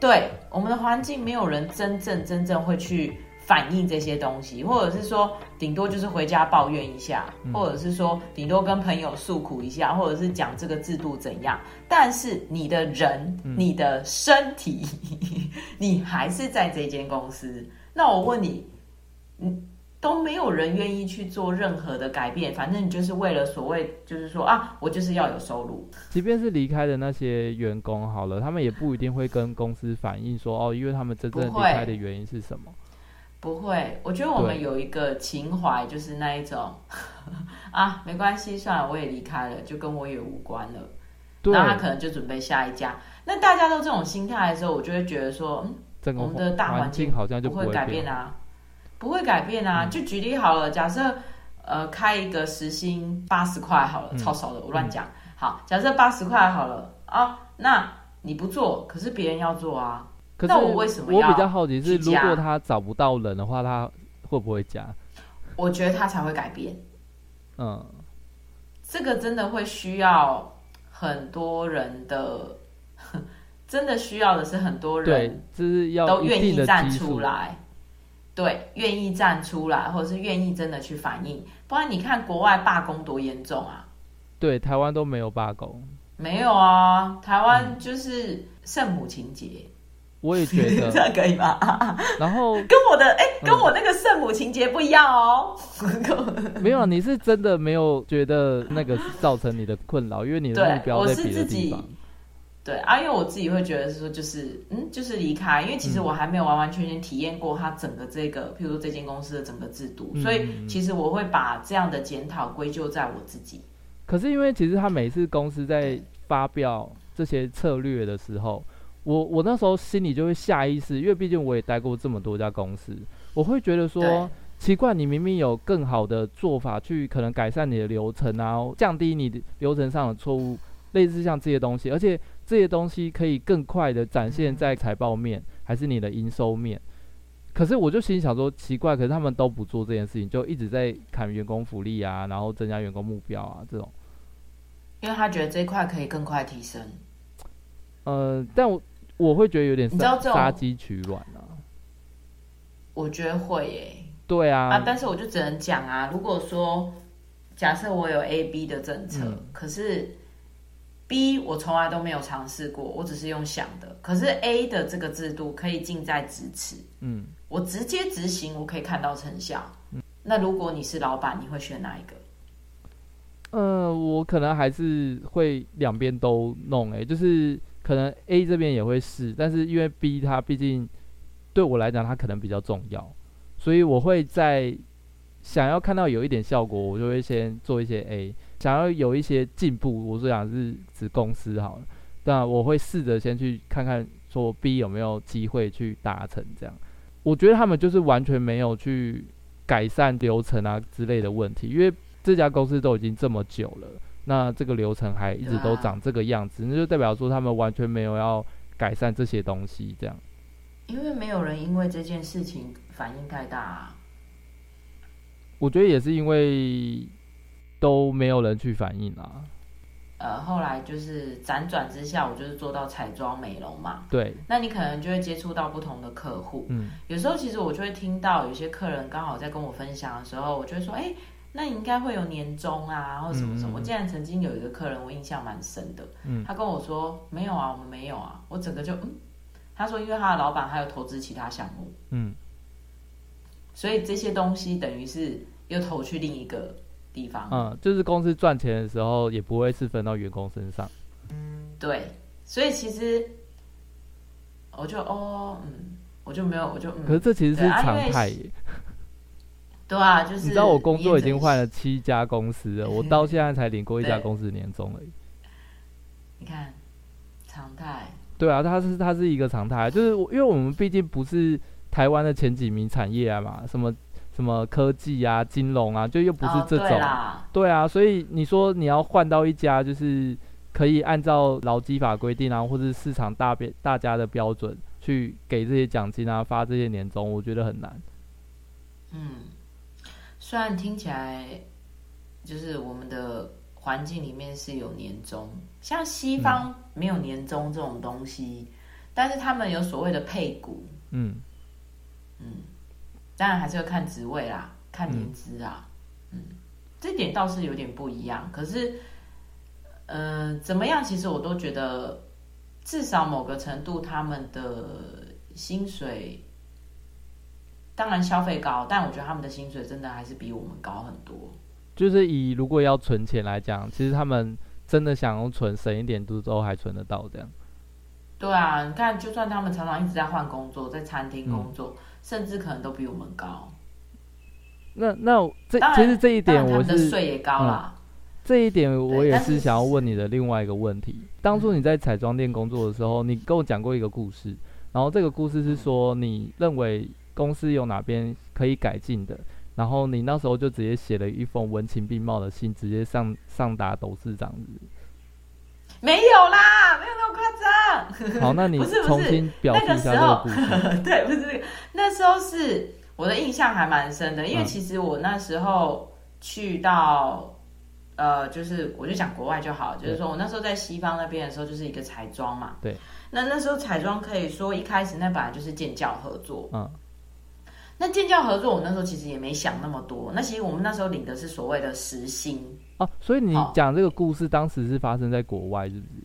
对我们的环境，没有人真正真正会去。反映这些东西，或者是说，顶多就是回家抱怨一下，嗯、或者是说，顶多跟朋友诉苦一下，或者是讲这个制度怎样。但是你的人，嗯、你的身体，你还是在这间公司。那我问你，嗯，都没有人愿意去做任何的改变，反正你就是为了所谓，就是说啊，我就是要有收入。即便是离开的那些员工好了，他们也不一定会跟公司反映说，哦，因为他们真正离开的原因是什么。不会，我觉得我们有一个情怀，就是那一种 啊，没关系，算了，我也离开了，就跟我也无关了。对，那他可能就准备下一家。那大家都这种心态的时候，我就会觉得说，嗯，我们的大环境好像就不会改变啊，不会改变啊。就举例好了，假设呃开一个时薪八十块好了，超少的，我乱讲。好，假设八十块好了啊，那你不做，可是别人要做啊。那我为什么要？我比较好奇是，如果他找不到人的话，他会不会加？我觉得他才会改变。嗯，这个真的会需要很多人的，真的需要的是很多人，就是要都愿意站出来，对，愿意站出来，或者是愿意真的去反映。不然你看国外罢工多严重啊！对，台湾都没有罢工，没有啊，台湾就是圣母情节。我也觉得 这样可以吗？然后跟我的哎、欸，跟我那个圣母情节不一样哦。没有，你是真的没有觉得那个造成你的困扰，因为你的目标在别的地方。对啊，因为我自己会觉得是说，就是嗯，就是离开，因为其实我还没有完完全全体验过它整个这个，譬如说这间公司的整个制度，所以其实我会把这样的检讨归咎在我自己。可是因为其实他每次公司在发表这些策略的时候。我我那时候心里就会下意识，因为毕竟我也待过这么多家公司，我会觉得说奇怪，你明明有更好的做法去可能改善你的流程啊，降低你的流程上的错误，类似像这些东西，而且这些东西可以更快的展现在财报面还是你的营收面。可是我就心里想说奇怪，可是他们都不做这件事情，就一直在砍员工福利啊，然后增加员工目标啊这种，因为他觉得这一块可以更快提升。呃，但我。我会觉得有点杀鸡取卵啊！我觉得会耶、欸。对啊，啊，但是我就只能讲啊，如果说假设我有 A、B 的政策，嗯、可是 B 我从来都没有尝试过，我只是用想的。可是 A 的这个制度可以近在咫尺，嗯，我直接执行，我可以看到成效。嗯、那如果你是老板，你会选哪一个？呃，我可能还是会两边都弄、欸，哎，就是。可能 A 这边也会试，但是因为 B 它毕竟对我来讲它可能比较重要，所以我会在想要看到有一点效果，我就会先做一些 A。想要有一些进步，我是想是指公司好了，但我会试着先去看看说 B 有没有机会去达成这样。我觉得他们就是完全没有去改善流程啊之类的问题，因为这家公司都已经这么久了。那这个流程还一直都长这个样子，啊、那就代表说他们完全没有要改善这些东西，这样。因为没有人因为这件事情反应太大啊。我觉得也是因为都没有人去反应啊。呃，后来就是辗转之下，我就是做到彩妆美容嘛。对。那你可能就会接触到不同的客户。嗯。有时候其实我就会听到有些客人刚好在跟我分享的时候，我就会说，哎、欸。那你应该会有年终啊，或者什么什么。我竟然曾经有一个客人，我印象蛮深的。嗯，他跟我说没有啊，我们没有啊。我整个就嗯，他说因为他的老板还有投资其他项目，嗯，所以这些东西等于是又投去另一个地方。嗯，就是公司赚钱的时候也不会是分到员工身上。嗯，对，所以其实我就哦，嗯，我就没有，我就嗯。可是这其实是常态耶。对啊，就是你知道我工作已经换了七家公司了，我 到现在才领过一家公司年终而已。你看，常态。对啊，它是它是一个常态，就是因为我们毕竟不是台湾的前几名产业啊嘛，什么什么科技啊、金融啊，就又不是这种。哦、对，对啊，所以你说你要换到一家就是可以按照劳基法规定啊，或者市场大标大家的标准去给这些奖金啊，发这些年终，我觉得很难。嗯，虽然听起来就是我们的环境里面是有年终，像西方没有年终这种东西，嗯、但是他们有所谓的配股。嗯嗯，当然还是要看职位啦，看年资啊。嗯，嗯，这点倒是有点不一样。可是，嗯、呃，怎么样？其实我都觉得，至少某个程度，他们的薪水。当然消费高，但我觉得他们的薪水真的还是比我们高很多。就是以如果要存钱来讲，其实他们真的想要存，省一点都都还存得到这样。对啊，你看，就算他们常常一直在换工作，在餐厅工作，嗯，甚至可能都比我们高。那那这其实这一点我是税也高啦，嗯。这一点我也是想要问你的另外一个问题。当初你在彩妆店工作的时候，你跟我讲过一个故事，然后这个故事是说你认为。公司有哪边可以改进的？然后你那时候就直接写了一封文情并茂的信，直接上上达董事长。没有啦，没有那么夸张。好，那你 重新表述一下这个故事。对，不是这个，那时候是我的印象还蛮深的，因为其实我那时候去到、嗯、呃，就是我就讲国外就好，就是说我那时候在西方那边的时候，就是一个彩妆嘛。对。那那时候彩妆可以说一开始那本来就是建教合作。嗯。那建教合作，我那时候其实也没想那么多。那其实我们那时候领的是所谓的时薪哦、啊。所以你讲这个故事，当时是发生在国外，是不是？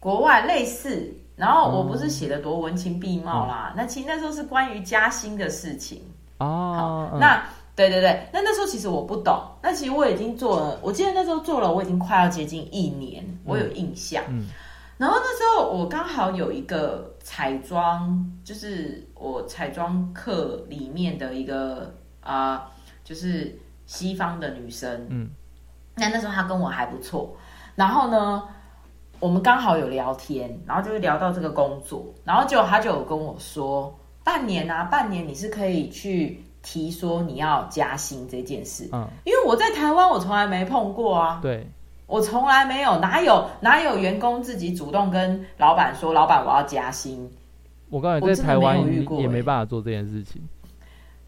国外类似。然后我不是写的多文情并茂啦。嗯、那其实那时候是关于加薪的事情哦。好，那、嗯、对对对，那那时候其实我不懂。那其实我已经做了，我记得那时候做了，我已经快要接近一年，我有印象。嗯。嗯然后那时候我刚好有一个彩妆，就是我彩妆课里面的一个啊、呃，就是西方的女生。嗯，那那时候她跟我还不错。然后呢，我们刚好有聊天，然后就是聊到这个工作，然后就她就有跟我说，半年啊，半年你是可以去提说你要加薪这件事。嗯，因为我在台湾我从来没碰过啊。对。我从来没有，哪有哪有员工自己主动跟老板说，老板我要加薪。我告诉你，在台湾也也没办法做这件事情。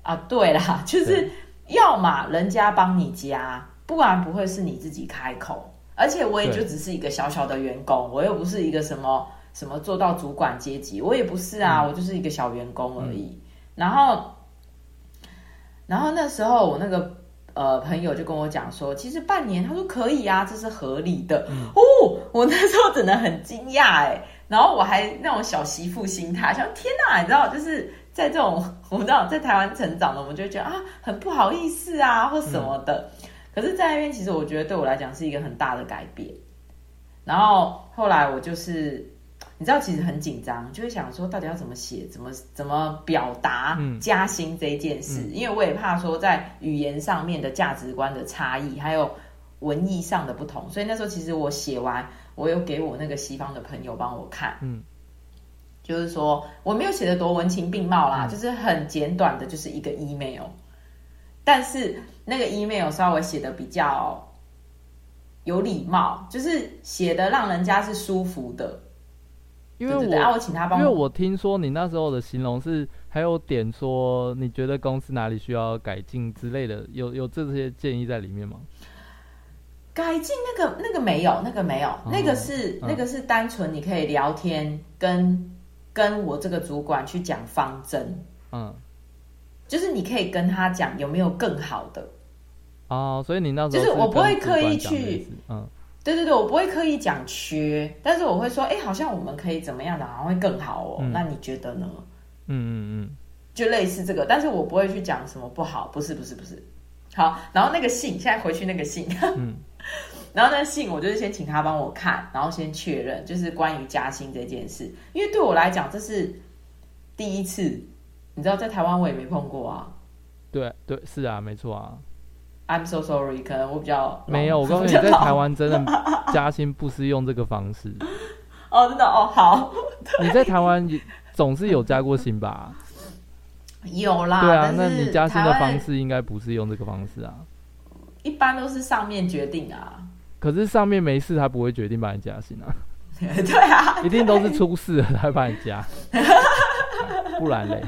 啊，对啦，就是要么人家帮你加，不然不会是你自己开口。而且我也就只是一个小小的员工，我又不是一个什么什么做到主管阶级，我也不是啊，嗯、我就是一个小员工而已。嗯、然后，然后那时候我那个。呃，朋友就跟我讲说，其实半年，他说可以啊，这是合理的。嗯、哦，我那时候真的很惊讶哎，然后我还那种小媳妇心态，想天哪，你知道，就是在这种我们知道在台湾成长的，我们就会觉得啊，很不好意思啊，或什么的。嗯、可是，在那边其实我觉得对我来讲是一个很大的改变。然后后来我就是。你知道其实很紧张，就会想说到底要怎么写，怎么怎么表达加薪这件事，嗯嗯、因为我也怕说在语言上面的价值观的差异，还有文艺上的不同，所以那时候其实我写完，我有给我那个西方的朋友帮我看，嗯，就是说我没有写的多文情并茂啦，嗯、就是很简短的，就是一个 email，但是那个 email 稍微写的比较有礼貌，就是写的让人家是舒服的。因为我，对对对，我请他帮我，因为我听说你那时候的形容是还有点说你觉得公司哪里需要改进之类的，有有这些建议在里面吗？改进那个那个没有，那个没有，嗯、那个是、嗯、那个是单纯你可以聊天跟跟我这个主管去讲方针，嗯，就是你可以跟他讲有没有更好的。哦，所以你那时候是就是我不会刻意去嗯。对对对，我不会刻意讲缺，但是我会说，哎，好像我们可以怎么样的，好像会更好哦。嗯、那你觉得呢？嗯嗯嗯，就类似这个，但是我不会去讲什么不好，不是不是不是。好，然后那个信，现在回去那个信，嗯，然后那信，我就是先请他帮我看，然后先确认，就是关于加薪这件事，因为对我来讲这是第一次，你知道，在台湾我也没碰过啊。对对，是啊，没错啊。I'm so sorry，可能我比较没有。我告诉你，在台湾真的加薪不是用这个方式。哦，真的哦，好。你在台湾总是有加过薪吧？有啦。对啊，那你加薪的方式应该不是用这个方式啊。一般都是上面决定啊。可是上面没事，他不会决定帮你加薪啊。对啊，一定都是出事了才会把你加，不然嘞？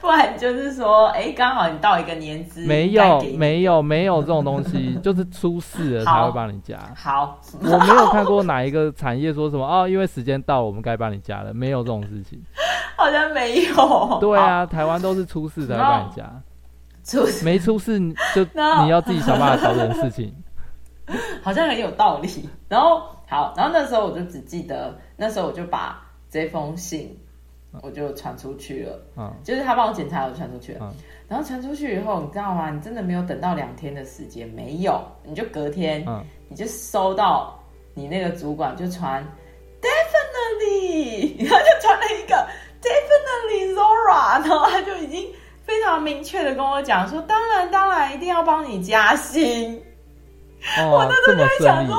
不然就是说，哎、欸，刚好你到一个年资，没有，没有，没有这种东西，就是出事了才会帮你加。好，我没有看过哪一个产业说什么哦，因为时间到了，我们该帮你加了，没有这种事情。好像没有。对啊，台湾都是出事才会帮你加，出事没出事就你要自己想办法找点事情。好像很有道理。然后好，然后那时候我就只记得，那时候我就把这封信。我就传出去了，嗯，就是他帮我检查，我就传出去了，嗯，然后传出去以后，你知道吗？你真的没有等到两天的时间，没有，你就隔天，嗯，你就收到你那个主管就传，definitely，然后就传了一个 definitely Zora，然后他就已经非常明确的跟我讲说，当然当然一定要帮你加薪，哦，我那时候就在想说。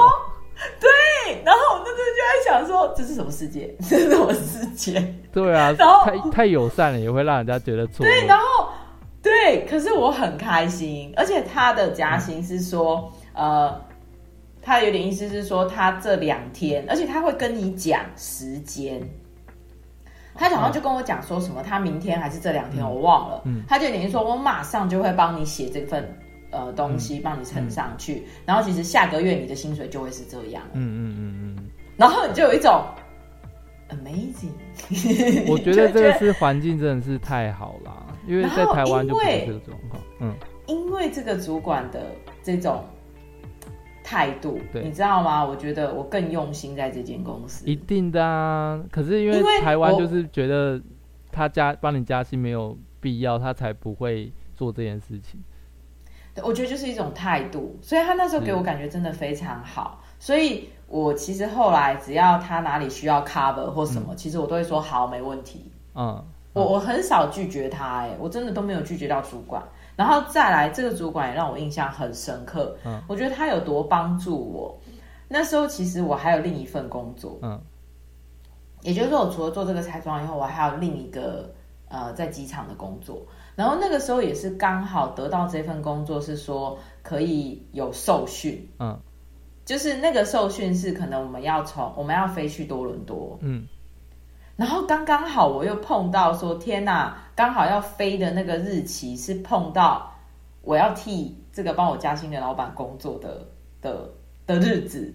对，然后我那时候就在想说，这是什么世界？这是什么世界？对啊，然后太太友善了，也会让人家觉得错。对，然后对，可是我很开心，而且他的加薪是说，嗯、呃，他有点意思是说，他这两天，而且他会跟你讲时间，他早上就跟我讲说什么，他明天还是这两天，我忘了，嗯，他就等于说我马上就会帮你写这份。呃，东西帮你呈上去，然后其实下个月你的薪水就会是这样。嗯嗯嗯嗯。然后你就有一种 amazing。我觉得这个是环境真的是太好了，因为在台湾就不是这个状况。嗯。因为这个主管的这种态度，你知道吗？我觉得我更用心在这间公司。一定的啊，可是因为台湾就是觉得他加帮你加薪没有必要，他才不会做这件事情。我觉得就是一种态度，所以他那时候给我感觉真的非常好，所以我其实后来只要他哪里需要 cover 或什么，嗯、其实我都会说好，没问题。嗯，嗯我我很少拒绝他，哎，我真的都没有拒绝到主管。然后再来，这个主管也让我印象很深刻。嗯，我觉得他有多帮助我。那时候其实我还有另一份工作，嗯，也就是说，我除了做这个彩妆以后，我还有另一个呃在机场的工作。然后那个时候也是刚好得到这份工作，是说可以有受训，嗯，就是那个受训是可能我们要从我们要飞去多伦多，嗯，然后刚刚好我又碰到说天哪，刚好要飞的那个日期是碰到我要替这个帮我加薪的老板工作的的的日子，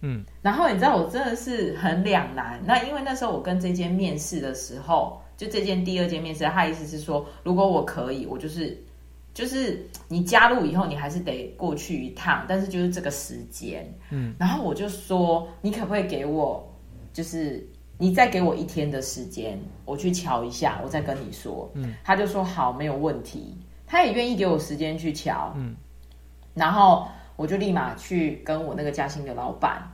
嗯，然后你知道我真的是很两难，那因为那时候我跟这间面试的时候。就这件第二件面试，他意思是说，如果我可以，我就是，就是你加入以后，你还是得过去一趟，但是就是这个时间，嗯，然后我就说，你可不可以给我，就是你再给我一天的时间，我去瞧一下，我再跟你说，嗯，他就说好，没有问题，他也愿意给我时间去瞧，嗯，然后我就立马去跟我那个嘉兴的老板。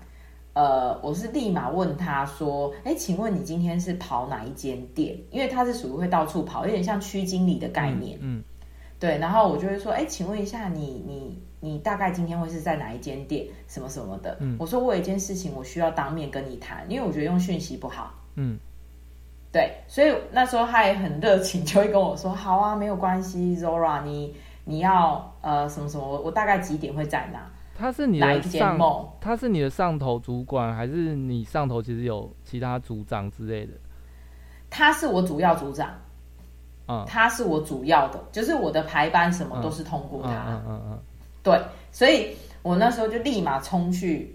呃，我是立马问他说：“哎，请问你今天是跑哪一间店？因为他是属于会到处跑，有点像区经理的概念。嗯”嗯，对。然后我就会说：“哎，请问一下你，你你你大概今天会是在哪一间店？什么什么的？”嗯，我说我有一件事情我需要当面跟你谈，因为我觉得用讯息不好。嗯，对。所以那时候他也很热情，就会跟我说：“好啊，没有关系，Zora，你你要呃什么什么，我我大概几点会在哪？”他是你的上，他是你的上头主管，还是你上头其实有其他组长之类的？他是我主要组长，嗯，他是我主要的，就是我的排班什么都是通过他，嗯嗯嗯，嗯，对，所以我那时候就立马冲去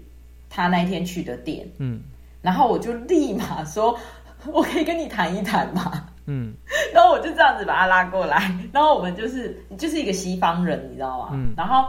他那天去的店，嗯，然后我就立马说，我可以跟你谈一谈吗？嗯，然后我就这样子把他拉过来，然后我们就是就是一个西方人，你知道吗？嗯，然后。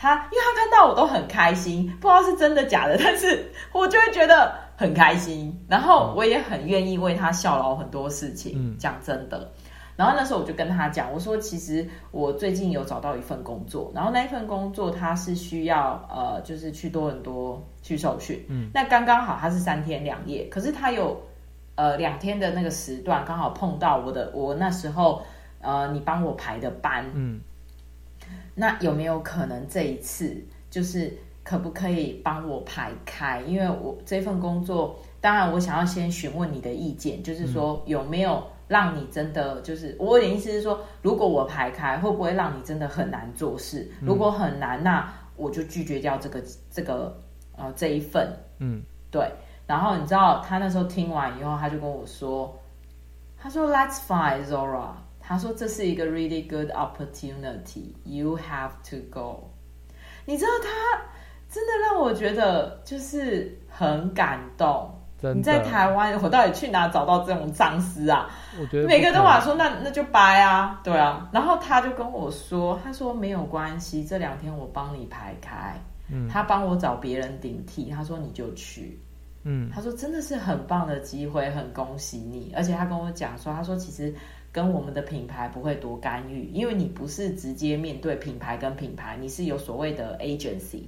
他，因为他看到我都很开心，不知道是真的假的，但是 我就会觉得很开心，然后我也很愿意为他效劳很多事情。嗯，讲真的，然后那时候我就跟他讲，我说其实我最近有找到一份工作，然后那一份工作他是需要呃，就是去多伦多去受训，嗯，那刚刚好他是三天两夜，可是他有呃两天的那个时段刚好碰到我的，我那时候呃你帮我排的班，嗯。那有没有可能这一次就是可不可以帮我排开？因为我这份工作，当然我想要先询问你的意见，就是说有没有让你真的就是我点意思是说，如果我排开，会不会让你真的很难做事？如果很难，那我就拒绝掉这个这个呃这一份。嗯，对。然后你知道他那时候听完以后，他就跟我说，他说 That's fine, Zora。他说这是一个 really good opportunity, you have to go。你知道他真的让我觉得就是很感动。你在台湾，我到底去哪找到这种藏尸啊？我觉得每个都话说，那那就掰啊，对啊。然后他就跟我说，他说没有关系，这两天我帮你排开。嗯，他帮我找别人顶替，他说你就去。嗯，他说真的是很棒的机会，很恭喜你。而且他跟我讲说，他说其实跟我们的品牌不会多干预，因为你不是直接面对品牌跟品牌，你是有所谓的 agency。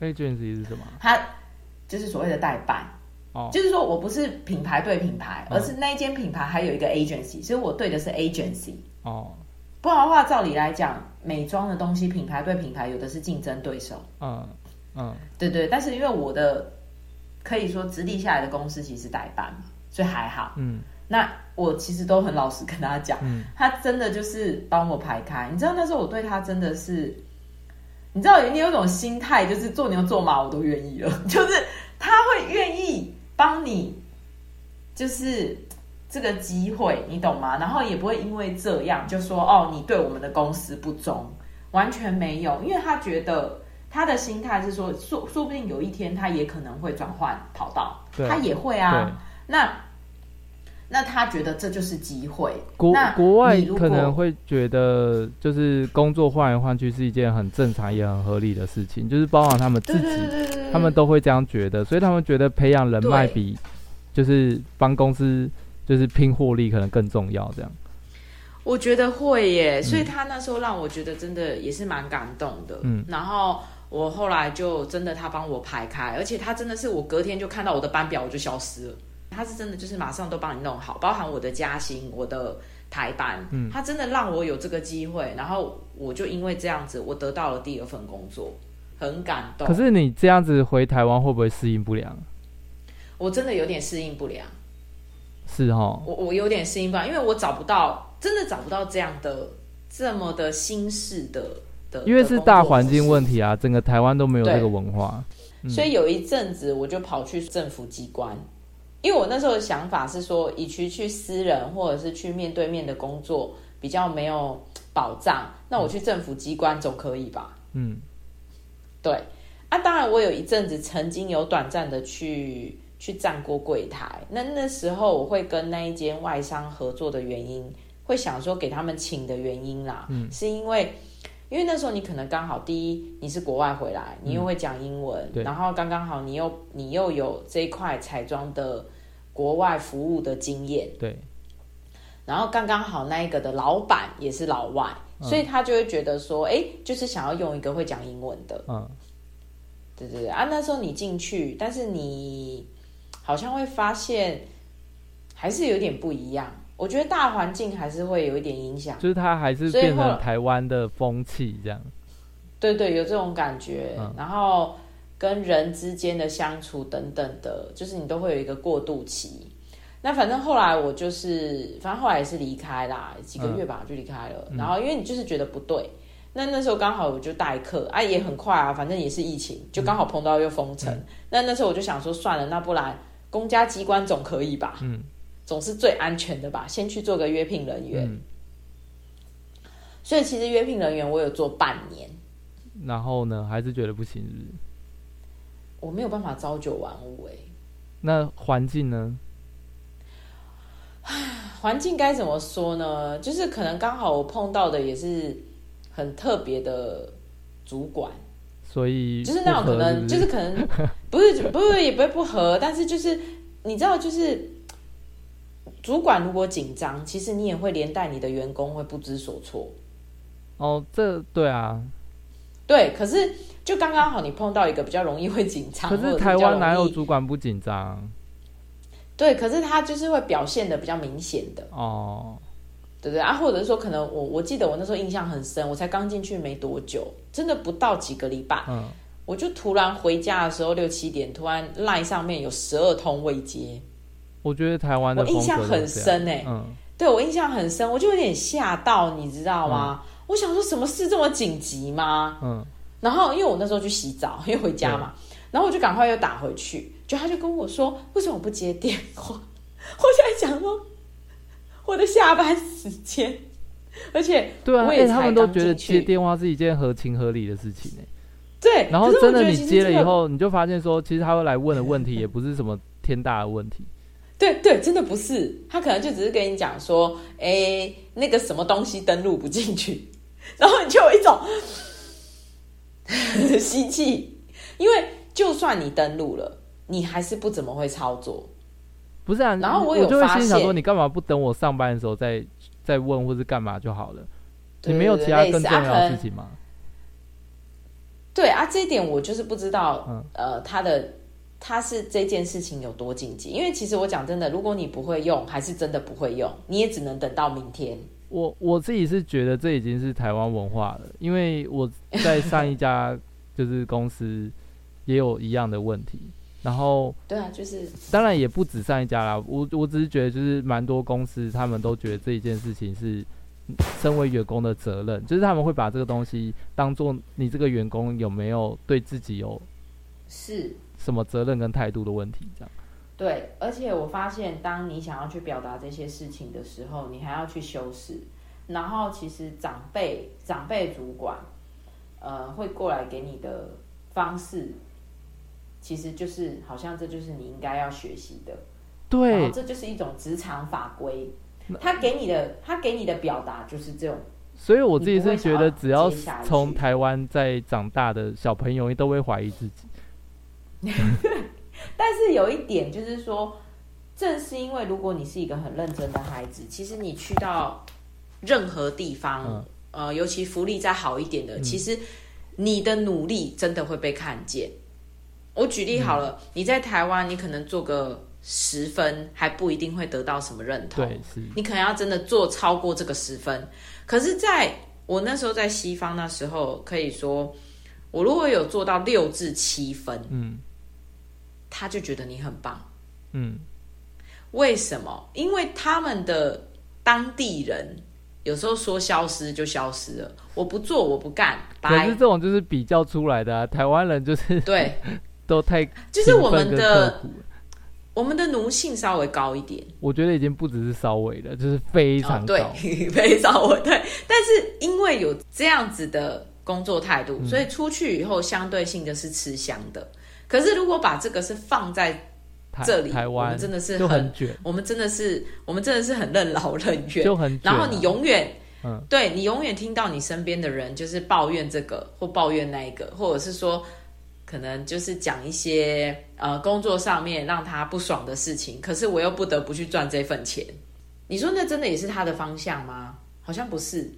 agency 是什么？它就是所谓的代办。哦就是说我不是品牌对品牌，而是那一间品牌还有一个 agency，所以我对的是 agency。哦，不然的话，照理来讲，美妆的东西品牌对品牌有的是竞争对手。嗯嗯，对对，但是因为我的可以说直立下来的公司其实代办，所以还好。嗯，那我其实都很老实跟他讲，嗯，他真的就是帮我排开。你知道那时候我对他真的是，你知道你有种心态，就是做牛做马我都愿意了，就是他会愿意。帮你，就是这个机会，你懂吗？然后也不会因为这样就说哦，你对我们的公司不忠，完全没有，因为他觉得他的心态是说，说说不定有一天他也可能会转换跑道，他也会啊。那那他觉得这就是机会。国国外可能会觉得，就是工作换来换去是一件很正常也很合理的事情，就是包含他们自己。他们都会这样觉得，所以他们觉得培养人脉比就是帮公司就是拼获利可能更重要。这样，我觉得会耶。所以他那时候让我觉得真的也是蛮感动的。嗯，然后我后来就真的他帮我排开，而且他真的是我隔天就看到我的班表我就消失了。他是真的就是马上都帮你弄好，包含我的加薪、我的排班。嗯，他真的让我有这个机会，然后我就因为这样子，我得到了第二份工作。很感动。可是你这样子回台湾会不会适应不良？我真的有点适应不良。是哦，我我有点适应不良，因为我找不到，真的找不到这样的这么的新式的的。因为是大环境问题啊，整个台湾都没有这个文化。嗯、所以有一阵子我就跑去政府机关，因为我那时候的想法是说，与其去私人或者是去面对面的工作比较没有保障，那我去政府机关总可以吧？嗯。对，啊，当然，我有一阵子曾经有短暂的去去站过柜台。那那时候我会跟那一间外商合作的原因，会想说给他们请的原因啦，嗯，是因为因为那时候你可能刚好第一你是国外回来，你又会讲英文，嗯，然后刚刚好你又你又有这一块彩妆的国外服务的经验，对，然后刚刚好那一个的老板也是老外。所以他就会觉得说，哎、欸，就是想要用一个会讲英文的，嗯，对对对啊。那时候你进去，但是你好像会发现还是有点不一样。我觉得大环境还是会有一点影响，就是它还是变成台湾的风气这样。对，对对，有这种感觉。嗯、然后跟人之间的相处等等的，就是你都会有一个过渡期。那反正后来我就是，反正后来也是离开啦，几个月吧就离开了。嗯、然后因为你就是觉得不对，那那时候刚好我就代课，啊也很快啊，反正也是疫情，就刚好碰到又封城。嗯、那那时候我就想说算了，那不然公家机关总可以吧？嗯，总是最安全的吧？先去做个约聘人员。嗯、所以其实约聘人员我有做半年，然后呢，还是觉得不行是不是？我没有办法朝九晚五哎。那环境呢？环境该怎么说呢？就是可能刚好我碰到的也是很特别的主管，所以就是那种可能就是可能 不是不是也不会不合，但是就是你知道，就是主管如果紧张，其实你也会连带你的员工会不知所措。哦，这对啊，对，可是就刚刚好你碰到一个比较容易会紧张，可是台湾哪有主管不紧张？对，可是他就是会表现的比较明显的。哦，对对啊，或者是说可能我我记得我那时候印象很深，我才刚进去没多久，真的不到几个礼拜，嗯，我就突然回家的时候六七点，突然 LINE 上面有十二通未接，我觉得台湾的我印象很深哎，嗯，对我印象很深，我就有点吓到，你知道吗？嗯，我想说什么事这么紧急吗？嗯，然后因为我那时候去洗澡，因为回家嘛。然后我就赶快又打回去，就他就跟我说，为什么我不接电话？我现在想说我的下班时间，而且对啊，哎，他们都觉得接电话是一件合情合理的事情呢。对，然后真的你接了以后，你就发现说，其实他会来问的问题也不是什么天大的问题。对对，真的不是，他可能就只是跟你讲说，哎，那个什么东西登录不进去，然后你就有一种 吸气，因为就算你登录了，你还是不怎么会操作。不是啊，然后我有我就会心想说，你干嘛不等我上班的时候再再问，或是干嘛就好了？你没有其他更重要的事情吗？对啊，这一点我就是不知道，嗯、呃，他的他是这件事情有多紧急？因为其实我讲真的，如果你不会用，还是真的不会用，你也只能等到明天。我我自己是觉得这已经是台湾文化了，因为我在上一家 就是公司也有一样的问题，然后对啊，就是当然也不止上一家啦，我我只是觉得就是蛮多公司他们都觉得这一件事情是。身为员工的责任，就是他们会把这个东西当做你这个员工有没有对自己有是什么责任跟态度的问题，这样。对，而且我发现，当你想要去表达这些事情的时候，你还要去修饰。然后，其实长辈、长辈主管，呃，会过来给你的方式，其实就是好像这就是你应该要学习的。对，这就是一种职场法规。他给你的，他给你的表达就是这种，所以我自己是觉得，只要从台湾在长大的小朋友，都会怀疑自己。但是有一点就是说，正是因为如果你是一个很认真的孩子，其实你去到任何地方，嗯、呃，尤其福利再好一点的，嗯、其实你的努力真的会被看见。我举例好了，嗯、你在台湾，你可能做个。十分还不一定会得到什么认同，对，你可能要真的做超过这个十分。可是在我那时候在西方那时候，可以说我如果有做到六至七分，嗯，他就觉得你很棒，嗯。为什么？因为他们的当地人有时候说消失就消失了，我不做我不干。可是这种就是比较出来的啊，台湾人就是对，都太就是我们的。我们的奴性稍微高一点，我觉得已经不只是稍微了，就是非常高，哦、对，非常稍微对。但是因为有这样子的工作态度，嗯、所以出去以后相对性的是吃香的。可是如果把这个是放在这里，台湾，真的是很，很卷，我们真的是，我们真的是很任劳任怨，就很、啊。然后你永远，嗯，对你永远听到你身边的人就是抱怨这个或抱怨那一个，或者是说。可能就是讲一些呃工作上面让他不爽的事情，可是我又不得不去赚这份钱。你说那真的也是他的方向吗？好像不是，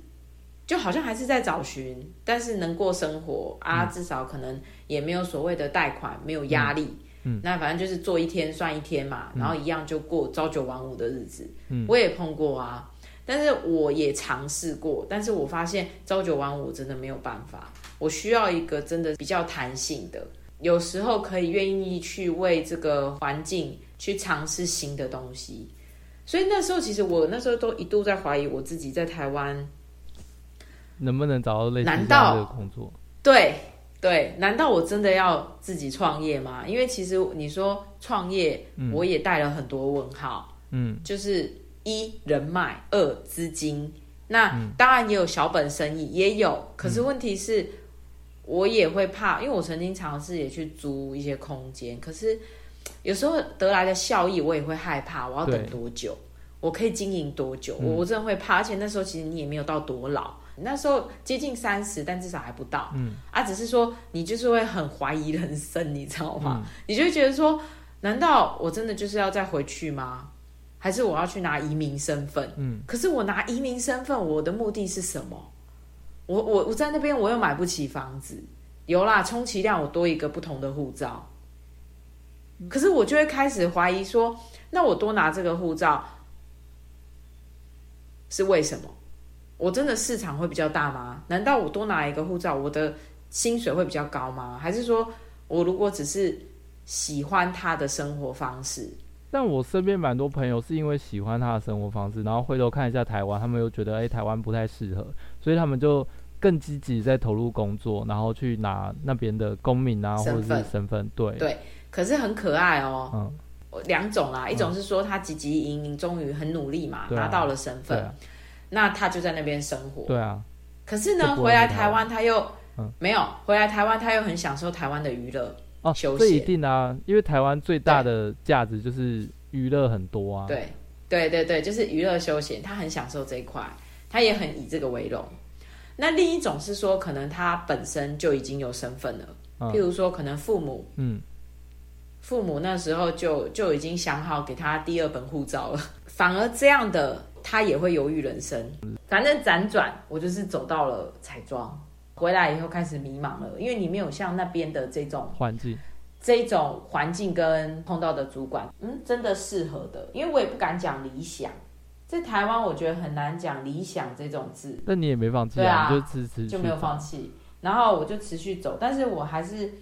就好像还是在找寻，但是能过生活啊，至少可能也没有所谓的贷款，没有压力。嗯，那反正就是做一天算一天嘛，然后一样就过朝九晚五的日子。嗯，我也碰过啊，但是我也尝试过，但是我发现朝九晚五真的没有办法。我需要一个真的比较弹性的，有时候可以愿意去为这个环境去尝试新的东西。所以那时候，其实我那时候都一度在怀疑我自己在台湾能不能找到类似这样的工作。对对，难道我真的要自己创业吗？因为其实你说创业，我也带了很多问号。嗯，就是一人脉，二资金。那当然也有小本生意，也有。可是问题是。我也会怕，因为我曾经尝试也去租一些空间，可是有时候得来的效益，我也会害怕。我要等多久？我可以经营多久？我、嗯、我真的会怕。而且那时候其实你也没有到多老，那时候接近三十，但至少还不到。嗯，啊，只是说你就是会很怀疑人生，你知道吗？嗯、你就会觉得说，难道我真的就是要再回去吗？还是我要去拿移民身份？嗯，可是我拿移民身份，我的目的是什么？我我我在那边我又买不起房子，有啦，充其量我多一个不同的护照。可是我就会开始怀疑说，那我多拿这个护照是为什么？我真的市场会比较大吗？难道我多拿一个护照，我的薪水会比较高吗？还是说我如果只是喜欢他的生活方式？但我身边蛮多朋友是因为喜欢他的生活方式，然后回头看一下台湾，他们又觉得哎、欸，台湾不太适合，所以他们就更积极在投入工作，然后去拿那边的公民啊，或者是身份，对对。可是很可爱哦，嗯，两种啦，一种是说他积极营营，终于很努力嘛，拿到了身份，那他就在那边生活，对啊。可是呢，回来台湾他又没有。回来台湾，他又很享受台湾的娱乐哦，休闲。这一定啊，因为台湾最大的价值就是娱乐很多啊，对。对对对，就是娱乐休闲，他很享受这一块，他也很以这个为荣。那另一种是说，可能他本身就已经有身份了，嗯、譬如说，可能父母，嗯，父母那时候就就已经想好给他第二本护照了，反而这样的他也会犹豫人生。反正辗转，我就是走到了彩妆，回来以后开始迷茫了，因为你没有像那边的这种环境。这一种环境跟碰到的主管，嗯，真的适合的，因为我也不敢讲理想，在台湾我觉得很难讲理想这种字。那你也没放弃啊？对啊，就持续就没有放弃，然后我就持续走，但是我还是，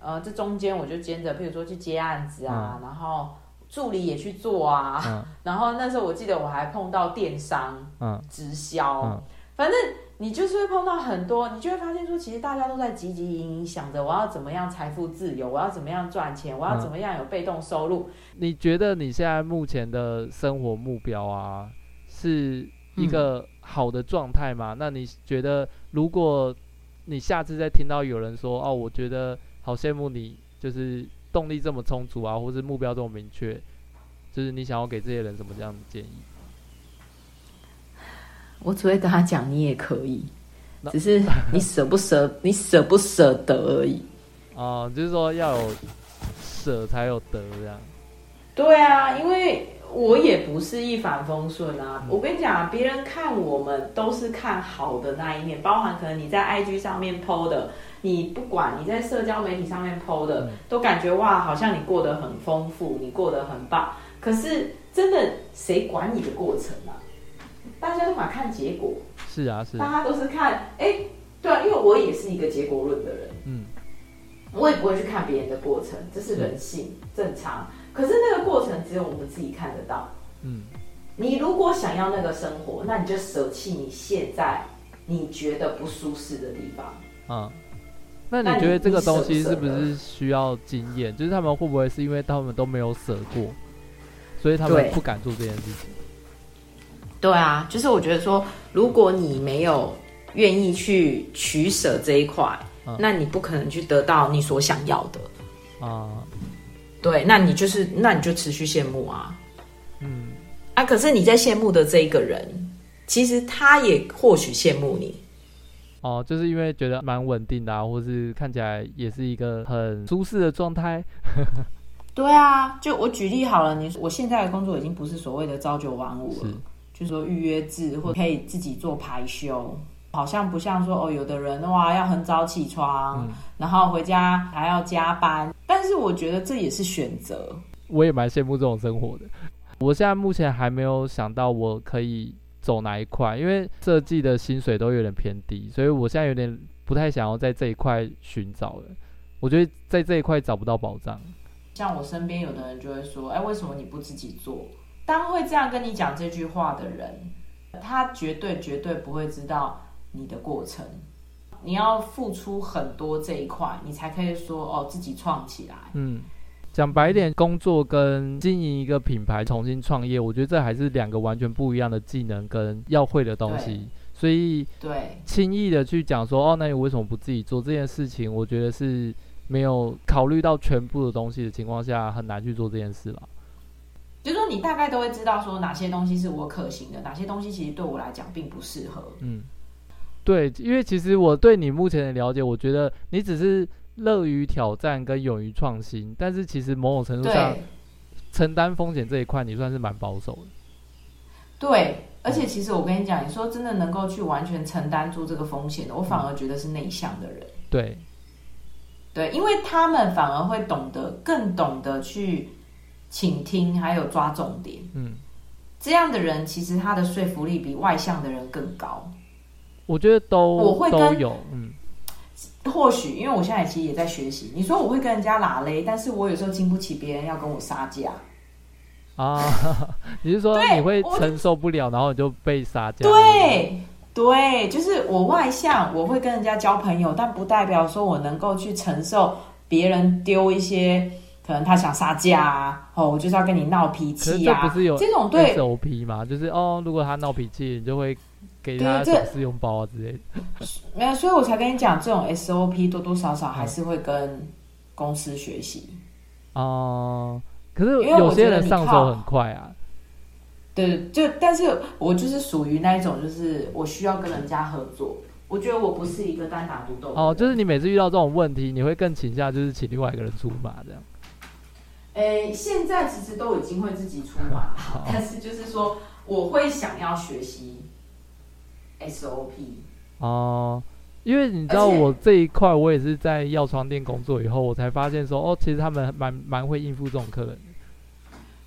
呃，这中间我就兼着，譬如说去接案子啊，嗯、然后助理也去做啊，嗯、然后那时候我记得我还碰到电商，嗯，直销，嗯、反正。你就是会碰到很多，你就会发现说，其实大家都在汲汲营营想着我要怎么样财富自由，我要怎么样赚钱，我要怎么样有被动收入。嗯。你觉得你现在目前的生活目标啊，是一个好的状态吗？嗯。那你觉得，如果你下次再听到有人说哦，我觉得好羡慕你，就是动力这么充足啊，或是目标这么明确，就是你想要给这些人什么这样的建议？我只会跟他讲，你也可以，只是你舍不舍，你舍不舍得而已。哦，就是说要有舍才有得这样。对啊，因为我也不是一帆风顺啊。嗯、我跟你讲，别人看我们都是看好的那一面，包含可能你在 IG 上面 PO 的，你不管你在社交媒体上面 PO 的，嗯、都感觉哇，好像你过得很丰富，你过得很棒。可是真的谁管你的过程啊？大家都嘛看结果，是啊，是啊，大家都是看，哎、欸，对啊，因为我也是一个结果论的人，嗯，我也不会去看别人的过程，这是人性，是正常。可是那个过程只有我们自己看得到，嗯，你如果想要那个生活，那你就舍弃你现在你觉得不舒适的地方，嗯，那你觉得这个东西是不是需要经验？就是他们会不会是因为他们都没有舍过，所以他们不敢做这件事情？对啊，就是我觉得说，如果你没有愿意去取舍这一块，嗯、那你不可能去得到你所想要的啊。嗯、对，那你就是，那你就持续羡慕啊。嗯，啊，可是你在羡慕的这一个人，其实他也或许羡慕你。哦，就是因为觉得蛮稳定的啊，或是看起来也是一个很舒适的状态。对啊，就我举例好了，你我现在的工作已经不是所谓的朝九晚五了。就是说预约制，或可以自己做排休，好像不像说哦，有的人哇要很早起床，嗯、然后回家还要加班。但是我觉得这也是选择。我也蛮羡慕这种生活的。我现在目前还没有想到我可以走哪一块，因为设计的薪水都有点偏低，所以我现在有点不太想要在这一块寻找了。我觉得在这一块找不到保障。像我身边有的人就会说：“哎，为什么你不自己做？”当会这样跟你讲这句话的人，他绝对绝对不会知道你的过程。你要付出很多这一块，你才可以说哦，自己创起来。嗯，讲白一点，工作跟经营一个品牌、重新创业，我觉得这还是两个完全不一样的技能跟要会的东西。所以，对，轻易的去讲说哦，那你为什么不自己做这件事情？我觉得是没有考虑到全部的东西的情况下，很难去做这件事了。就是说，你大概都会知道说哪些东西是我可行的，哪些东西其实对我来讲并不适合。嗯，对，因为其实我对你目前的了解，我觉得你只是乐于挑战跟勇于创新，但是其实某种程度上，承担风险这一块，你算是蛮保守的。对，而且其实我跟你讲，你说真的能够去完全承担住这个风险的，我反而觉得是内向的人。对，对，因为他们反而会懂得，更懂得去。倾听，还有抓重点，嗯，这样的人其实他的说服力比外向的人更高。我觉得都我会都有，嗯，或许因为我现在其实也在学习。你说我会跟人家拉勒，但是我有时候经不起别人要跟我杀价啊。你是说你会承受不了，然后你就被杀价？对，对，就是我外向，我会跟人家交朋友，但不代表说我能够去承受别人丢一些，可能他想杀价啊，哦，我就是要跟你闹脾气啊。这不是有这种对 SOP 吗？就是哦，如果他闹脾气，你就会给他小试用包啊之类的。没有，所以我才跟你讲，这种 SOP 多多少少还是会跟公司学习。哦、嗯，可是有些人上手很快啊。对，就但是我就是属于那一种，就是我需要跟人家合作。我觉得我不是一个单打独斗。哦，就是你每次遇到这种问题，你会更倾向就是请另外一个人出马这样。诶，现在其实都已经会自己出马了，但是就是说我会想要学习 SOP。哦，因为你知道我这一块，我也是在药妆店工作以后，我才发现说，哦，其实他们蛮蛮会应付这种客人。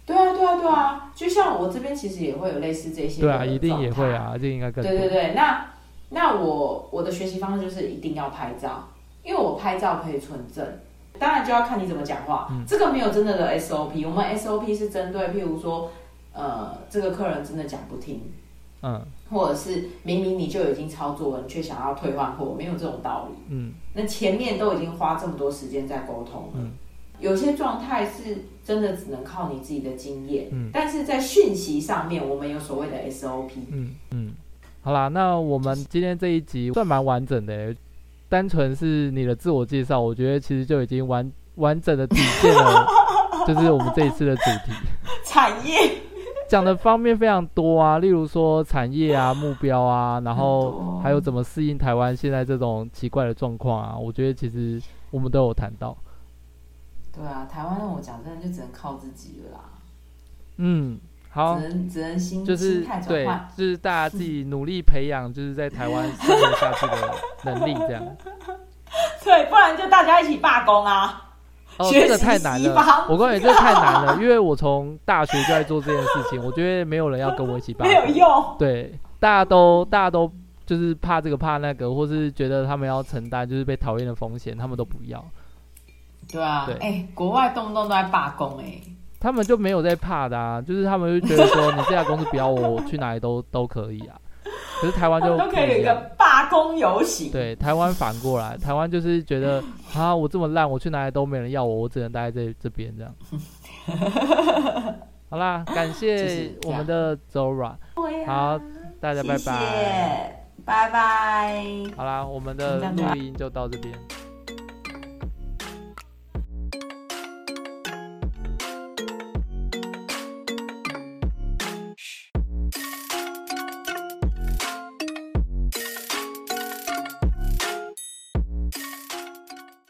对啊，对啊，对啊，就像我这边其实也会有类似这些。对啊，一定也会啊，这应该更对对对。那那我我的学习方式就是一定要拍照，因为我拍照可以存证。当然就要看你怎么讲话，嗯、这个没有真的的 SOP。我们 SOP 是针对，譬如说，呃，这个客人真的讲不听，嗯，或者是明明你就已经操作了，你却想要退换货，没有这种道理。嗯，那前面都已经花这么多时间在沟通了。嗯。有些状态是真的只能靠你自己的经验，嗯，但是在讯息上面，我们有所谓的 SOP，嗯嗯，好啦，那我们今天这一集算蛮完整的，单纯是你的自我介绍，我觉得其实就已经完完整的体现了，就是我们这一次的主题，产业讲的方面非常多啊，例如说产业啊、目标啊，然后还有怎么适应台湾现在这种奇怪的状况啊，我觉得其实我们都有谈到。对啊，台湾让我讲真的就只能靠自己了啦。嗯，好，只能只能心就是对，就是大家自己努力培养，就是在台湾生活下去的能力，这样。对，不然就大家一起罢工啊！哦，这个太难了，我告诉你，这个太难了，因为我从大学就在做这件事情，我觉得没有人要跟我一起罢工，没有用。对，大家都大家都就是怕这个怕那个，或是觉得他们要承担就是被讨厌的风险，他们都不要。对啊，哎国外动不动都在罢工，哎，他们就没有在怕的啊，就是他们就觉得说，你这家公司不要我，我去哪里都都可以啊。可是台湾就 都可以有一个罢工游行。对，台湾反过来，台湾就是觉得 啊，我这么烂，我去哪里都没人要我，我只能待在这这边这样。好啦，感谢我们的 Zora，好，大家拜拜，谢谢拜拜。好啦，我们的录音就到这边。